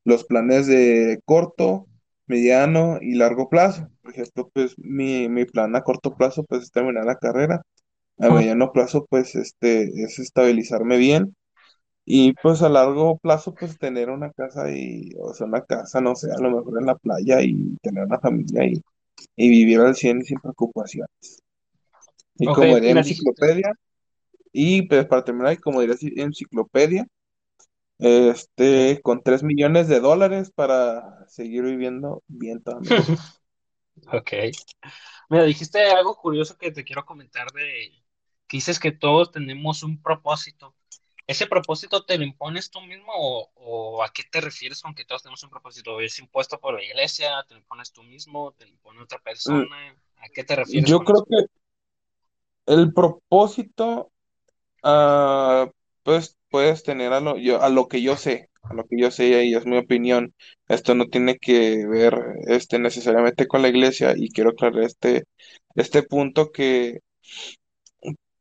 los planes de corto, mediano y largo plazo. Por ejemplo, pues mi, mi plan a corto plazo pues es terminar la carrera. A mediano plazo pues este es estabilizarme bien y pues a largo plazo pues tener una casa y, o sea, una casa, no sé, a lo mejor en la playa y tener una familia y y vivir al 100 sin preocupaciones. Y como diría enciclopedia, y pues para terminar, y como diría ci- enciclopedia. Este, con 3 millones de dólares para seguir viviendo bien vida. Ok. Mira, dijiste algo curioso que te quiero comentar de que dices que todos tenemos un propósito. ¿Ese propósito te lo impones tú mismo o, o a qué te refieres con que todos tenemos un propósito? ¿Es impuesto por la iglesia? ¿Te lo impones tú mismo? ¿Te lo impone otra persona? ¿A qué te refieres Yo creo eso? que el propósito, ah, pues puedes tener a lo, yo, a lo que yo sé, a lo que yo sé, y es mi opinión. Esto no tiene que ver este, necesariamente con la iglesia, y quiero aclarar este, este punto que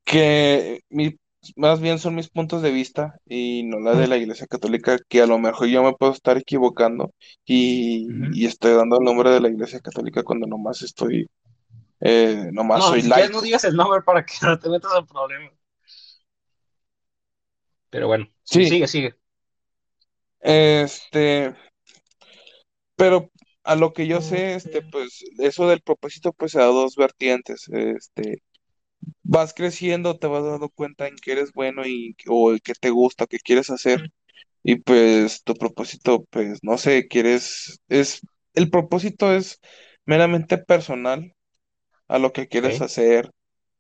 que mi- más bien son mis puntos de vista y no la de la Iglesia Católica, que a lo mejor yo me puedo estar equivocando y, y estoy dando el nombre de la Iglesia Católica cuando nomás estoy, eh, nomás No, soy quieres no laico. digas el nombre para que no te metas en problemas. Pero bueno, sí, Sí, sigue, sigue. este, pero a lo que yo sé, este, pues eso del propósito pues se da dos vertientes, este, vas creciendo, te vas dando cuenta en qué eres bueno y o el que te gusta, qué quieres hacer y pues tu propósito, pues no sé, quieres, es, el propósito es meramente personal a lo que quieres hacer,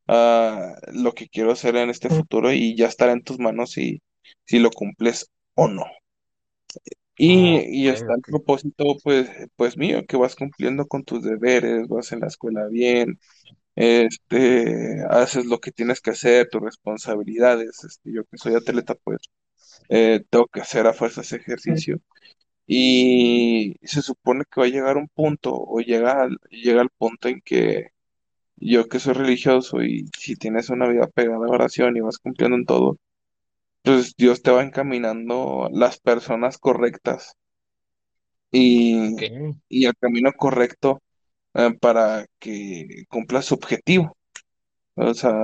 a lo que quiero hacer en este futuro y ya estará en tus manos si, si lo cumples o no. Y, y está el ok. propósito, pues, pues mío, que vas cumpliendo con tus deberes, vas en la escuela bien, este, haces lo que tienes que hacer, tus responsabilidades. Este, yo que soy atleta, pues, eh, tengo que hacer a fuerza ese ejercicio. Y se supone que va a llegar un punto, o llega llega al punto en que yo que soy religioso y si tienes una vida pegada a oración y vas cumpliendo en todo, pues Dios te va encaminando las personas correctas y, y el camino correcto eh, para que cumplas su objetivo. O sea,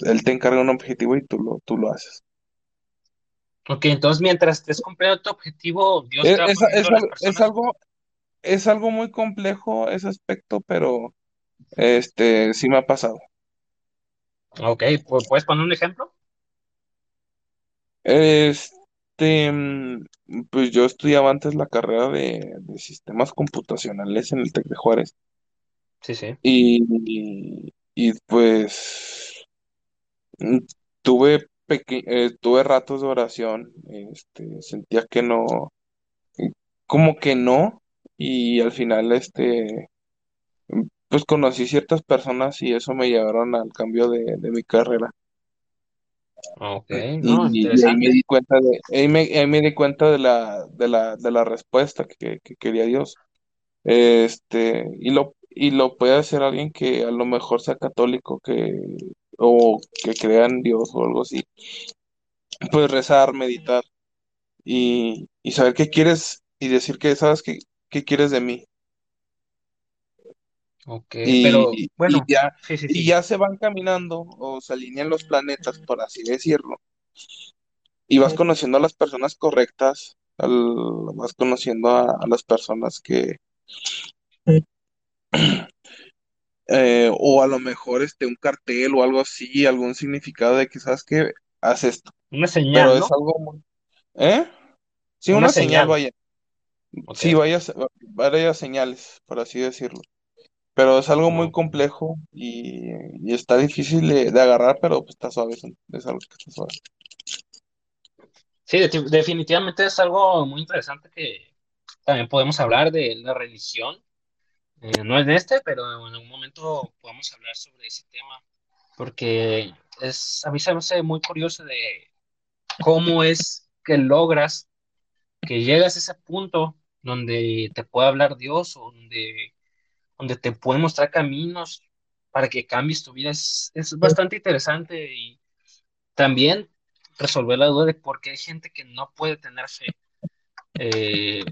Él te encarga un objetivo y tú lo, tú lo haces. Ok, entonces mientras estés cumpliendo tu objetivo, Dios Es, te va es, las algo, es algo muy complejo ese aspecto, pero este sí me ha pasado. Ok, ¿pu- ¿puedes poner un ejemplo? Este, mm, pues yo estudiaba antes la carrera de, de sistemas computacionales en el Tec de Juárez Sí, sí. y, y, pues mm, tuve, peque- eh, tuve ratos de oración, este, sentía que no, como que no, y al final, este, pues conocí ciertas personas y eso me llevaron al cambio de, de mi carrera. Ok, no, Y, y ahí me interesante. di cuenta de, ahí me, ahí me di cuenta de la, de la, de la respuesta que, que quería Dios. Este, y lo, y lo puede hacer alguien que a lo mejor sea católico, que, o que crea en Dios o algo así. Puedes rezar, meditar y, y saber qué quieres y decir que sabes qué, qué quieres de mí. Ok, pero Y, y bueno, ya, sí, sí, y sí. ya se van caminando o se alinean los planetas, por así decirlo. Y vas conociendo a las personas correctas, al- vas conociendo a, a las personas que, eh, o a lo mejor este, un cartel o algo así, algún significado de que sabes que haces esto, Una pero señal, es ¿no? algo muy, ¿eh? Sí, Una una señal, señal. vaya, sí, vaya, varias señales, por así decirlo, pero es algo muy complejo y, y está difícil de, de agarrar, pero pues está suave, es, es algo que está suave. Sí, de- definitivamente es algo muy interesante que también podemos hablar de la religión. Eh, no en este, pero en algún momento podemos hablar sobre ese tema, porque es, a mí se me hace muy curioso de cómo es que logras que llegas a ese punto donde te puede hablar Dios o donde, donde te puede mostrar caminos para que cambies tu vida. Es, es bastante interesante y también resolver la duda de por qué hay gente que no puede tener fe. Eh,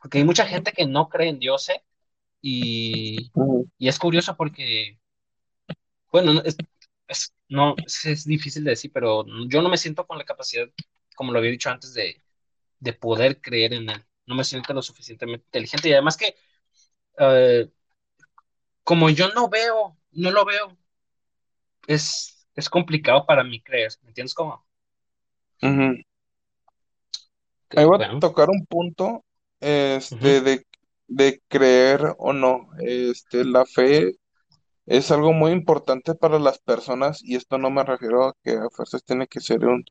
porque hay mucha gente que no cree en Dios, ¿eh? Y, y es curioso porque, bueno, no, es, es- no, es, es difícil de decir, pero yo no me siento con la capacidad, como lo había dicho antes, de, de poder creer en él. No me siento lo suficientemente inteligente y además que eh, como yo no veo, no lo veo, es, es complicado para mí creer, ¿me entiendes cómo? Ahí va a tocar un punto, este, de, de creer o no, este, la fe Es algo muy importante para las personas y esto no me refiero a que a fuerzas tiene que ser un,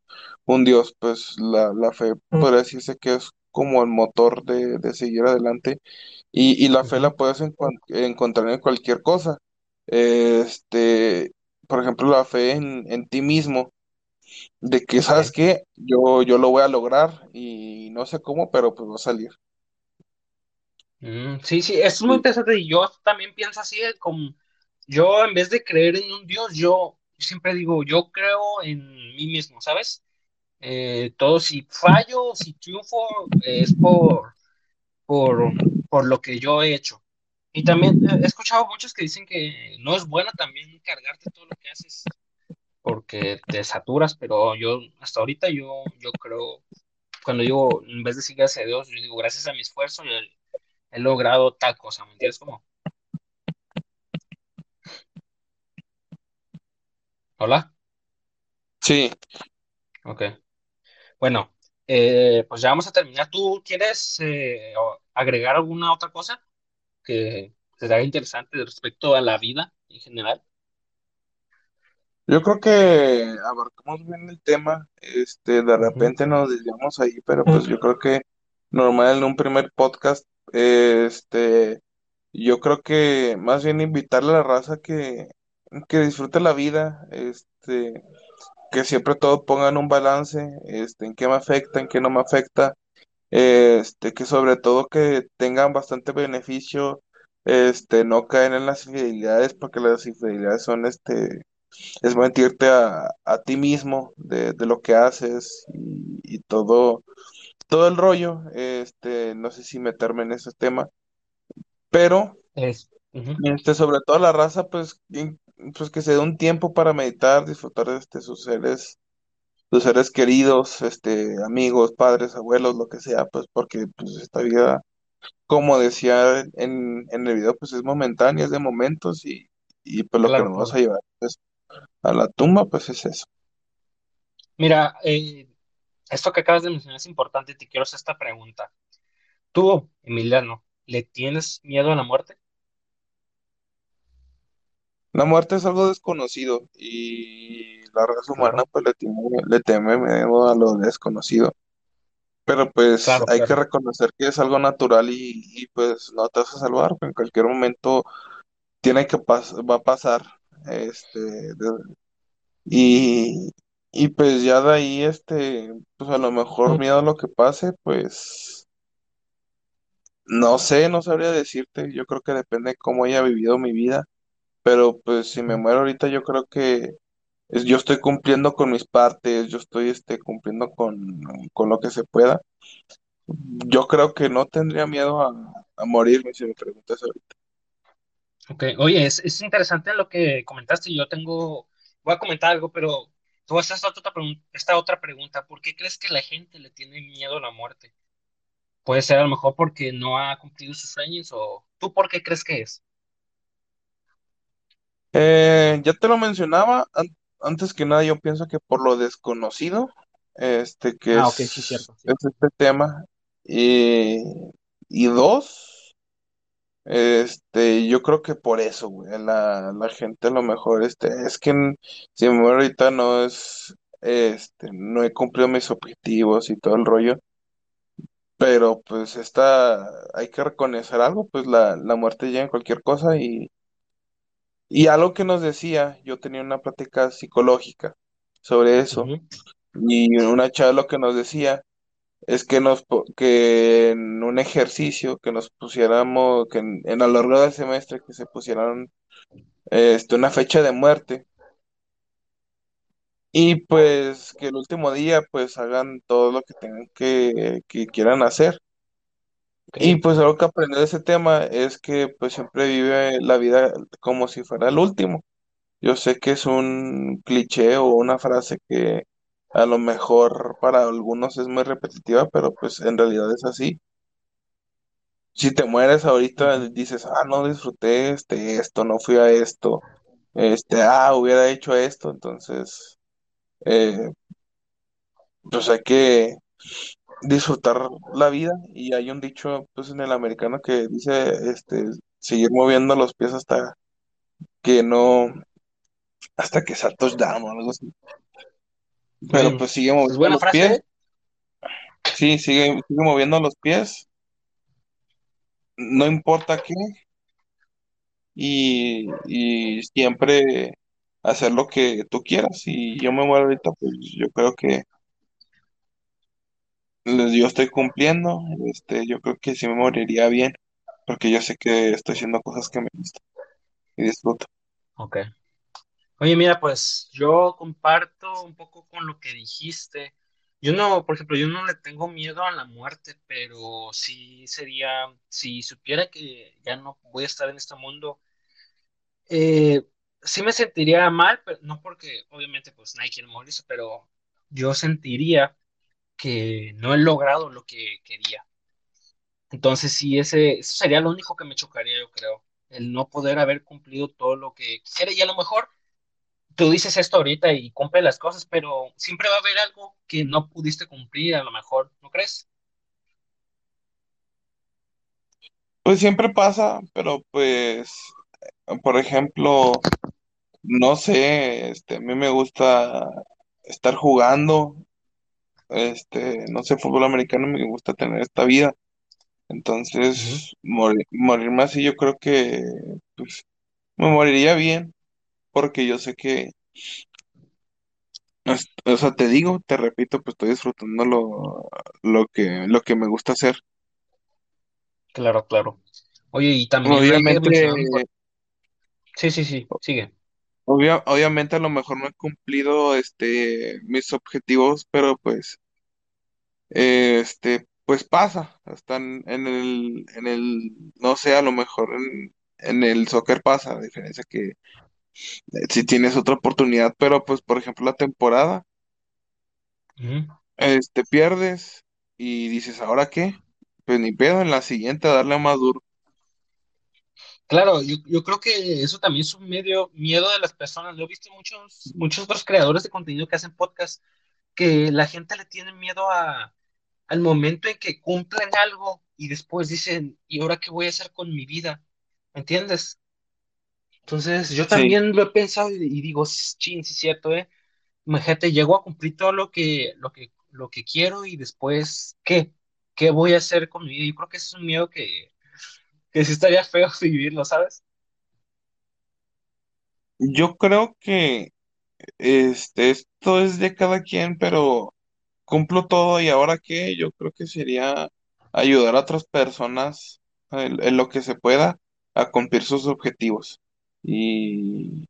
un Dios, pues la, la fe podría decirse que es como el motor de, de seguir adelante y, y la fe la puedes encon- encontrar en cualquier cosa. Este, por ejemplo, la fe en, en ti mismo, de que sabes que yo, yo lo voy a lograr y no sé cómo, pero pues va a salir. Mm, sí, sí, es muy interesante y yo también pienso así, eh, como yo en vez de creer en un Dios, yo siempre digo, yo creo en mí mismo, ¿sabes? Eh, todo si fallo, si triunfo, es por, por, por lo que yo he hecho. Y también eh, he escuchado muchos que dicen que no es bueno también cargarte todo lo que haces porque te saturas, pero yo hasta ahorita yo, yo creo, cuando digo, en vez de decir gracias a Dios, yo digo gracias a mi esfuerzo he, he logrado tal cosa, ¿me entiendes? Como, hola, Sí, ok. Bueno. eh, pues ya vamos a terminar. ¿Tú quieres eh, o- agregar alguna otra cosa que te haga interesante respecto a la vida en general? Yo creo que abarcamos bien el tema, este, de Ujú. repente nos desviamos ahí, pero pues yo creo que normal en un primer podcast, este, yo creo que más bien invitarle a la raza que, que disfrute la vida, este, que siempre todo pongan un balance, este, en qué me afecta, en qué no me afecta, este, que sobre todo que tengan bastante beneficio, este, no caen en las infidelidades, porque las infidelidades son, este, es mentirte a, a ti mismo de, de lo que haces y, y todo, todo el rollo, este, no sé si meterme en ese tema, pero Es, ujú, este, sobre todo la raza, pues, in- pues que se dé un tiempo para meditar, disfrutar de este, sus seres, sus seres queridos, este, amigos, padres, abuelos, lo que sea, pues porque pues esta vida, como decía en, en el video, pues es momentánea, es de momentos y, y pues lo que nos vamos a llevar pues, a la tumba, pues es eso. Mira, eh, esto que acabas de mencionar es importante. Te quiero hacer esta pregunta. Tú, Emiliano, ¿le tienes miedo a la muerte? La muerte es algo desconocido y la raza humana pues le teme, le teme miedo a lo desconocido. Pero pues claro, hay que claro. reconocer que es algo natural y, y, pues no te vas a salvar, en cualquier momento tiene que pas va a pasar. Este, de- y, y pues ya de ahí, este, pues a lo mejor miedo a lo que pase, pues no sé, no sabría decirte. Yo creo que depende de cómo haya vivido mi vida. Pero pues si me muero ahorita, yo creo que yo estoy cumpliendo con mis partes, yo estoy este, cumpliendo con, con lo que se pueda. Yo creo que no tendría miedo a, morirme si me preguntas ahorita. Ok, oye, es, es interesante lo que comentaste. Yo tengo, voy a comentar algo, pero tú haces esta otra, esta otra pregunta. ¿Por qué crees que la gente le tiene miedo a la muerte? Puede ser a lo mejor porque no ha cumplido sus sueños o tú por qué crees que es. Eh, ya te lo mencionaba, an- antes que nada yo pienso que por lo desconocido, este, que Ah, ok, sí, es, cierto, sí. es este tema, y, y dos, este, yo creo que por eso, güey, la, la gente a lo mejor, este, es que n- si me muero ahorita no es, este, no he cumplido mis objetivos y todo el rollo, pero pues esta, hay que reconocer algo, pues la, la muerte llega en cualquier cosa y algo que nos decía, yo tenía una plática psicológica sobre eso, y una chava lo que nos decía es que nos que en un ejercicio que nos pusiéramos, que en, en a lo largo del semestre que se pusieran este, una fecha de muerte, y pues que el último día pues hagan todo lo que tengan que, que quieran hacer. Y pues algo que aprendí de ese tema es que pues siempre vive la vida como si fuera el último. Yo sé que es un cliché o una frase que a lo mejor para algunos es muy repetitiva, pero pues en realidad es así. Si te mueres ahorita dices, ah, no disfruté este, esto, no fui a esto, este, ah, hubiera hecho esto, entonces, eh, pues hay que disfrutar la vida y hay un dicho, pues en el americano que dice, este, seguir moviendo los pies hasta que no, hasta que sea touchdown o algo así. Pero pues sigue moviendo buena los frase, pies ¿eh? Sí, sigue, sigue moviendo los pies, no importa qué, y, y siempre hacer lo que tú quieras. Y yo me muero ahorita, pues yo creo que yo estoy cumpliendo, este, yo creo que sí me moriría bien, porque yo sé que estoy haciendo cosas que me gustan y disfruto. Ok. Oye, mira, pues yo comparto un poco con lo que dijiste. Yo no, por ejemplo, yo no le tengo miedo a la muerte, pero sí sería, si supiera que ya no voy a estar en este mundo, eh, sí me sentiría mal, pero no porque obviamente pues nadie quiere morirse, pero yo sentiría que no he logrado lo que quería. Entonces sí, ese, eso sería lo único que me chocaría, yo creo, el no poder haber cumplido todo lo que quisiera y a lo mejor tú dices esto ahorita y cumple las cosas, pero siempre va a haber algo que no pudiste cumplir, a lo mejor, ¿no crees? Pues siempre pasa, pero pues, por ejemplo, no sé, este, a mí me gusta estar jugando, este, no sé, fútbol americano, me gusta tener esta vida. Entonces, mori- morirme así, yo creo que, pues, me moriría bien, porque yo sé que, o sea, te digo, te repito, pues estoy disfrutando lo, lo que, lo que me gusta hacer. Claro, claro. Oye, y también hay que Obviamente. Sí, sí, sí, sigue. obvia- obviamente a lo mejor no he cumplido, este, mis objetivos, pero pues, este, pues pasa, están en el, en el, no sé, a lo mejor en, en el soccer pasa, a diferencia que eh, si tienes otra oportunidad, pero pues, por ejemplo, la temporada. Ujú. este, pierdes y dices, ¿ahora qué? Pues ni pedo, en la siguiente a darle más duro. Claro, yo, yo creo que eso también es un medio miedo de las personas. Lo he visto muchos, muchos otros creadores de contenido que hacen podcast, que la gente le tiene miedo a, al momento en que cumplen algo y después dicen, ¿y ahora qué voy a hacer con mi vida? ¿Me entiendes? Entonces, yo Sí, también lo he pensado y, y digo, chin, sí es cierto, ¿eh? Imagínate, llego a cumplir todo lo que, lo que, lo que quiero y después, ¿qué? ¿Qué voy a hacer con mi vida? Yo creo que ese es un miedo que, que sí estaría feo vivirlo, ¿sabes? yo creo que este, esto es de cada quien, pero cumplo todo y ahora qué, yo creo que sería ayudar a otras personas en, en lo que se pueda a cumplir sus objetivos. Y,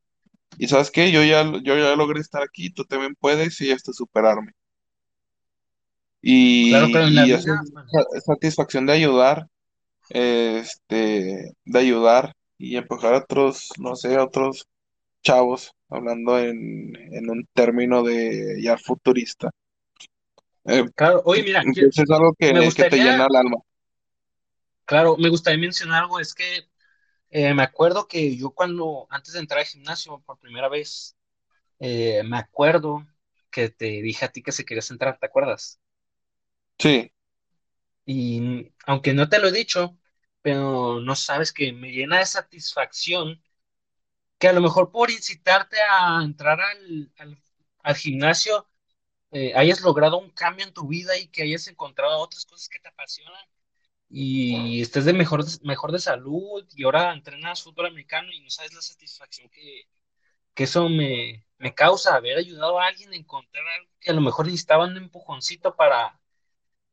y ¿sabes qué? Yo ya, yo ya logré estar aquí, tú también puedes y hasta superarme. Claro, claro, en la Y, y vida, satisfacción de ayudar este, de ayudar y empujar a otros, no sé, a otros chavos, hablando en, en un término de ya futurista. Eh, claro, oye, mira, pues es algo me que, que te llena gustaría, el alma. claro, me gustaría mencionar algo, es que eh, me acuerdo que yo cuando, antes de entrar al gimnasio por primera vez, eh, me acuerdo que te dije a ti que se querías entrar, ¿te acuerdas? Sí, Y aunque no te lo he dicho, pero no sabes que me llena de satisfacción que a lo mejor por incitarte a entrar al, al, al gimnasio eh, hayas logrado un cambio en tu vida y que hayas encontrado otras cosas que te apasionan y estés de mejor, mejor de salud y ahora entrenas fútbol americano y no sabes la satisfacción que, que eso me, me causa haber ayudado a alguien a encontrar algo que a lo mejor necesitaba un empujoncito para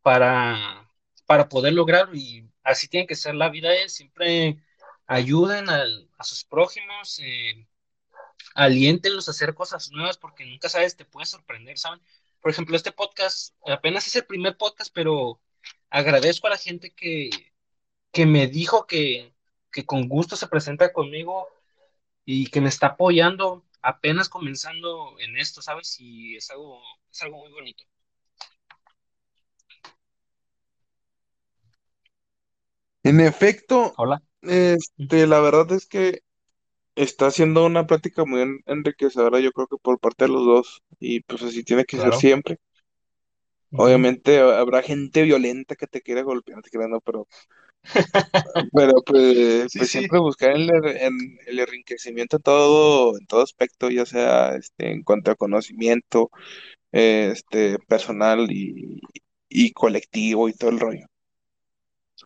para, para poder lograrlo y así tiene que ser la vida él. Siempre ayuden a sus prójimos, eh, aliéntenlos a hacer cosas nuevas porque nunca sabes, te puede sorprender, ¿saben? Por ejemplo, este podcast apenas es el primer podcast, pero agradezco a la gente que, que me dijo que, que con gusto se presenta conmigo y que me está apoyando apenas comenzando en esto, ¿sabes? Y es algo, es algo muy bonito. en efecto, Hola. este, la verdad es que está siendo una práctica muy en- enriquecedora, yo creo que por parte de los dos, y pues así tiene que ser siempre. Obviamente habrá gente violenta que te quiera golpear, te creas, no, pero Pero pues, Sí, pues sí. siempre buscar el, en- el enriquecimiento en todo, en todo aspecto, ya sea este, en cuanto a conocimiento, este, personal y, y colectivo y todo el rollo.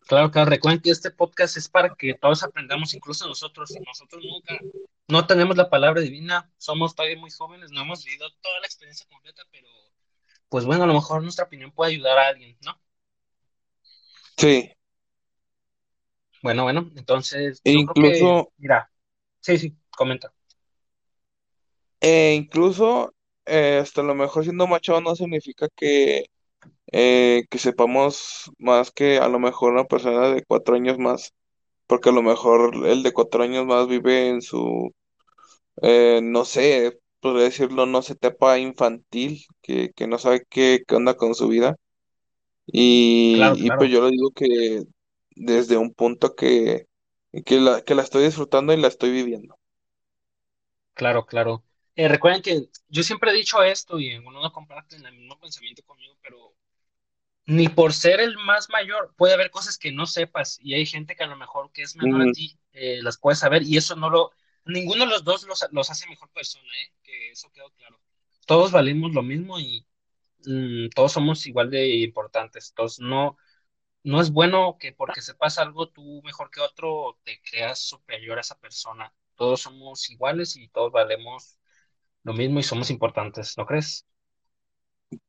Claro, claro, recuerden que este podcast es para que todos aprendamos, incluso nosotros. Nosotros nunca, no tenemos la palabra divina, somos todavía muy jóvenes, no hemos vivido toda la experiencia completa, pero pues bueno, a lo mejor nuestra opinión puede ayudar a alguien, ¿no? Sí, Bueno, bueno, entonces e que, incluso, mira, sí, sí, comenta. e incluso, eh, hasta lo mejor siendo macho no significa que, eh, que sepamos más que a lo mejor una persona de cuatro años más, porque a lo mejor el de cuatro años más vive en su eh, no sé, podría decirlo, no sé, etapa infantil, que, que no sabe qué, qué onda con su vida. Claro, Y, y pues yo lo digo que desde un punto que, que la, que la estoy disfrutando y la estoy viviendo. claro, claro. Eh, recuerden que yo siempre he dicho esto y algunos no comparten el mismo pensamiento conmigo, pero ni por ser el más mayor puede haber cosas que no sepas y hay gente que a lo mejor que es menor a Mm, ti eh, las puede saber y eso no lo, ninguno de los dos los, los hace mejor persona, ¿eh? Que eso quedó claro. Todos valimos lo mismo y mm, todos somos igual de importantes. Entonces no, no es bueno que porque sepas algo tú mejor que otro te creas superior a esa persona. Todos somos iguales y todos valemos lo mismo y somos importantes, ¿no crees?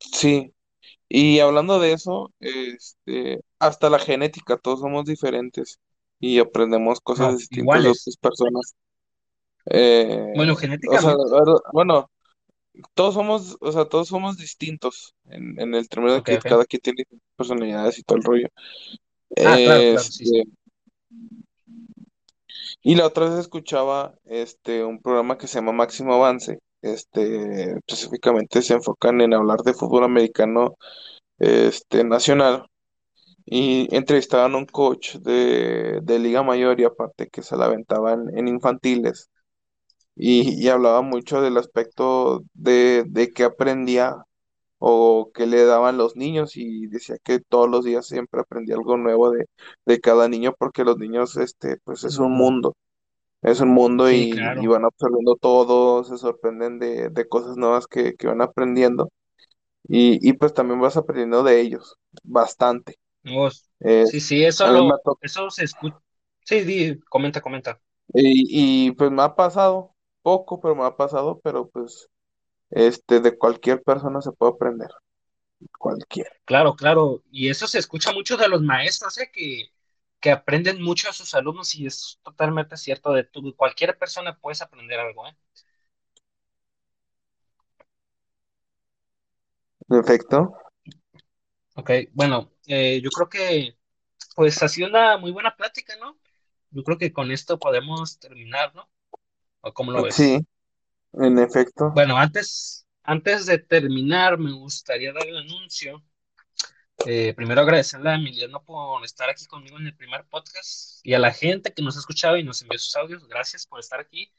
sí, y hablando de eso, este, hasta la genética, todos somos diferentes y aprendemos cosas No, distintas de iguales. otras personas. Eh, Bueno, o sea, verdad- bueno, todos somos, o sea, todos somos distintos en, en el término de que cada quien tiene personalidades y todo el rollo. Ah, claro, claro, sí, sí. Este, y la otra vez escuchaba este un programa que se llama Máximo Avance. Este, específicamente se enfocan en hablar de fútbol americano este, nacional. Y entrevistaban a un coach de, de Liga Mayor y aparte que se la aventaban en infantiles. Y, y hablaba mucho del aspecto de, de qué aprendía o qué le daban los niños y decía que todos los días siempre aprendía algo nuevo de, de cada niño porque los niños, este, pues es un mundo, es un mundo sí, y, van absorbiendo todo, se sorprenden de, de cosas nuevas que, que van aprendiendo y, y pues también vas aprendiendo de ellos bastante. Eh, sí, sí, eso lo, eso se escucha. Sí, di, comenta, comenta. y, y pues me ha pasado poco, pero me ha pasado, pero pues este de cualquier persona se puede aprender, cualquier. Claro, claro. Y eso se escucha mucho de los maestros, ¿eh? Que, que aprenden mucho a sus alumnos y es totalmente cierto de tú. Cualquier persona puedes aprender algo, ¿eh? Perfecto. Ok, bueno, eh, yo creo que pues ha sido una muy buena plática, ¿no? Yo creo que con esto podemos terminar, ¿no? ¿O cómo lo ves? Sí, en efecto. Bueno, antes, antes de terminar, me gustaría dar el anuncio. Eh, primero agradecerle a Emiliano por estar aquí conmigo en el primer podcast y a la gente que nos ha escuchado y nos envió sus audios. Gracias por estar aquí,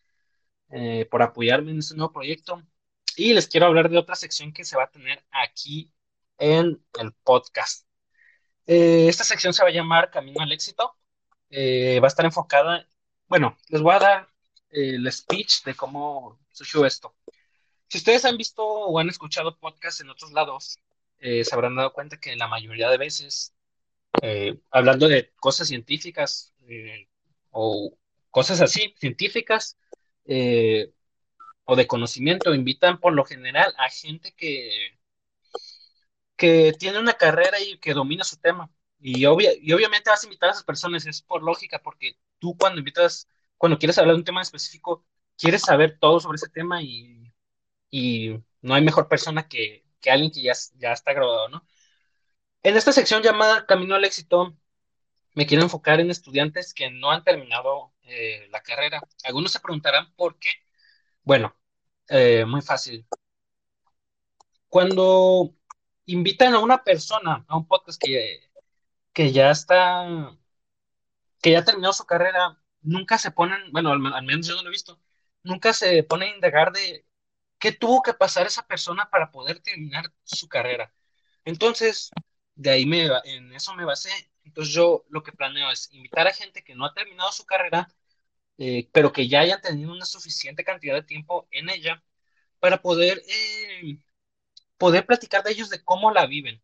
eh, por apoyarme en este nuevo proyecto. Y les quiero hablar de otra sección que se va a tener aquí en el podcast. Eh, esta sección se va a llamar Camino al Éxito. Va a estar enfocada, bueno, les voy a dar el speech de cómo surgió esto. Si ustedes han visto o han escuchado podcasts en otros lados, eh, se habrán dado cuenta que la mayoría de veces, eh, hablando de cosas científicas eh, o cosas así, científicas eh, o de conocimiento, invitan por lo general a gente que, que tiene una carrera y que domina su tema. Y, obvia, y obviamente vas a invitar a esas personas, es por lógica, porque tú cuando invitas, cuando quieres hablar de un tema específico, quieres saber todo sobre ese tema y y no hay mejor persona que, que alguien que ya, ya está graduado, ¿no? En esta sección llamada Camino al Éxito, me quiero enfocar en estudiantes que no han terminado eh, la carrera. Algunos se preguntarán por qué. Bueno, eh, muy fácil. Cuando invitan a una persona a un podcast que, que ya está, que ya terminó su carrera, nunca se ponen, bueno, al, al menos yo no lo he visto, nunca se ponen a indagar de qué tuvo que pasar esa persona para poder terminar su carrera. Entonces, de ahí me, en eso me basé. Entonces yo lo que planeo es invitar a gente que no ha terminado su carrera, eh, pero que ya haya tenido una suficiente cantidad de tiempo en ella para poder, eh, poder platicar de ellos de cómo la viven.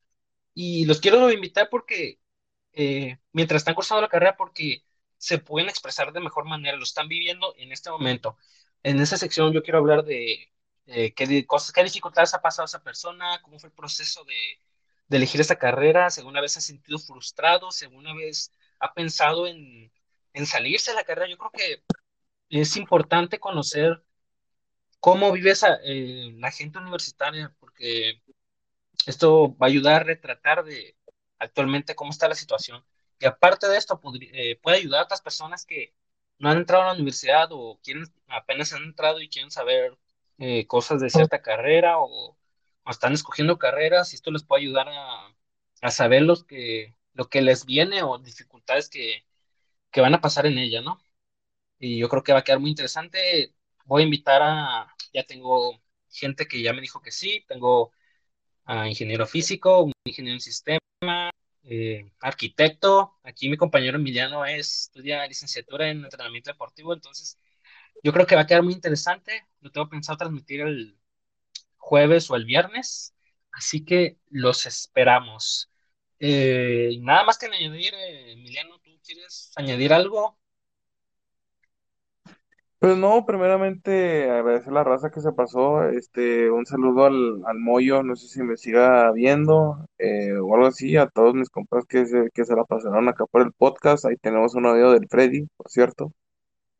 Y los quiero invitar porque eh, mientras están cursando la carrera, porque se pueden expresar de mejor manera, lo están viviendo en este momento. En esa sección yo quiero hablar de eh, qué cosas, qué dificultades ha pasado esa persona, cómo fue el proceso de, de elegir esa carrera, si alguna vez se ha sentido frustrado, si alguna vez ha pensado en, en salirse de la carrera. Yo creo que es importante conocer cómo vive esa, eh, la gente universitaria, porque esto va a ayudar a retratar de actualmente cómo está la situación. Y aparte de esto, eh, puede ayudar a otras personas que no han entrado a la universidad o quieren, apenas han entrado y quieren saber eh, cosas de cierta carrera o, o están escogiendo carreras y esto les puede ayudar a, a saber los que, lo que les viene o dificultades que, que van a pasar en ella, ¿no? Y yo creo que va a quedar muy interesante. Voy a invitar a, ya tengo gente que ya me dijo que sí, tengo a ingeniero físico, un ingeniero en sistema, eh, arquitecto. Aquí mi compañero Emiliano es, estudia licenciatura en entrenamiento deportivo, entonces yo creo que va a quedar muy interesante. Lo tengo pensado transmitir el jueves o el viernes, así que los esperamos. Eh, nada más que añadir, eh, Emiliano, ¿tú quieres añadir algo? Pues no, primeramente agradecer la raza que se pasó, este, un saludo al, al Moyo, no sé si me siga viendo eh, o algo así, a todos mis compas que se, que se la pasaron acá por el podcast, ahí tenemos un audio del Freddy, por cierto.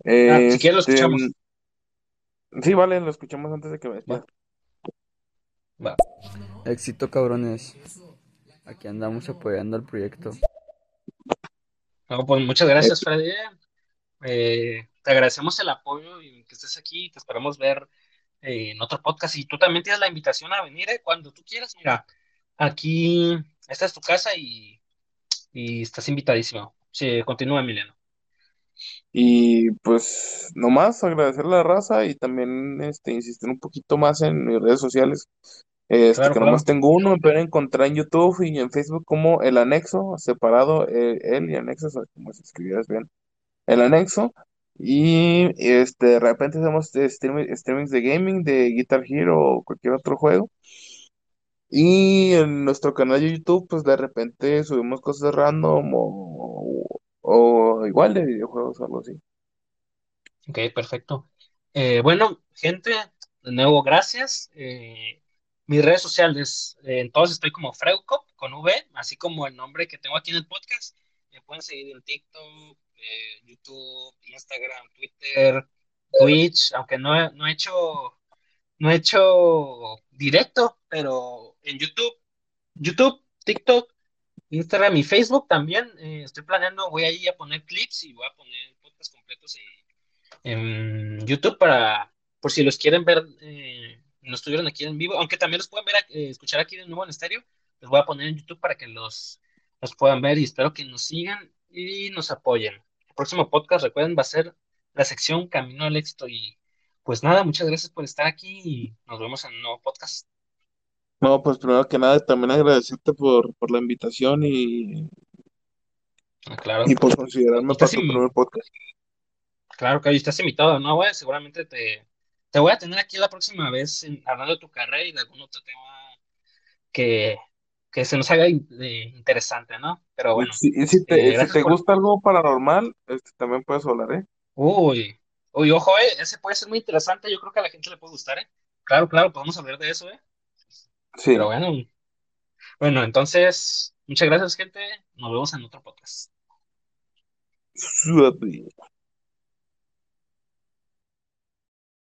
Ah, si quieres lo Este, escuchamos. sí, vale, lo escuchamos antes de que me Va, despida. va. Éxito, cabrones. Aquí andamos apoyando al proyecto. No, pues muchas Eh, gracias, Freddy. Eh, te agradecemos el apoyo y que estés aquí. Te esperamos ver eh, en otro podcast. Y tú también tienes la invitación a venir eh, cuando tú quieras. Mira, aquí, esta es tu casa y, y estás invitadísimo. Sí, continúa, Emiliano. Y pues nomás agradecer a la raza y también este, insistir un poquito más en mis redes sociales. Este, Claro, que nomás claro. tengo uno, me pueden encontrar en YouTube y en Facebook como El Anexo, separado, eh, él y Anexo, o sea, como si escribieras bien, El Anexo. Y este, de repente hacemos eh, stream- streamings de gaming, de Guitar Hero o cualquier otro juego. Y en nuestro canal de YouTube, pues de repente subimos cosas random o, o igual de videojuegos o algo así. Ok, perfecto. Eh, bueno, gente, de nuevo, gracias. Eh, mis redes sociales, eh, entonces estoy como Freucop con V, así como el nombre que tengo aquí en el podcast. Me pueden seguir en TikTok, YouTube, Instagram, Twitter, Twitch, aunque no, he- no he hecho, no he hecho directo, pero en YouTube, YouTube, TikTok, Instagram y Facebook también eh, estoy planeando, voy ahí a poner clips y voy a poner podcasts completos en YouTube para, por si los quieren ver, eh, no estuvieron aquí en vivo, aunque también los pueden ver, eh, escuchar aquí de nuevo en estéreo, los voy a poner en YouTube para que los, los puedan ver y espero que nos sigan y nos apoyen. El próximo podcast, recuerden, va a ser la sección Camino al Éxito y pues nada, muchas gracias por estar aquí y nos vemos en un nuevo podcast. No, pues primero que nada también agradecerte por, por la invitación y, Ah, claro. y por Y considerarme para tu in- primer podcast. claro que ahí estás invitado, ¿no, güey? Seguramente te, te voy a tener aquí la próxima vez en- hablando de tu carrera y de algún otro tema que, que se nos haga in- de interesante, ¿no? Pero bueno, si, y si eh, te, si gracias te por... gusta algo paranormal, este, también puedes hablar, ¿eh? Uy, uy, ojo, eh, ese puede ser muy interesante, yo creo que a la gente le puede gustar, ¿eh? Claro, claro, podemos hablar de eso, ¿eh? Pero Sí. bueno, bueno, entonces, muchas gracias, gente, nos vemos en otro podcast. Suave.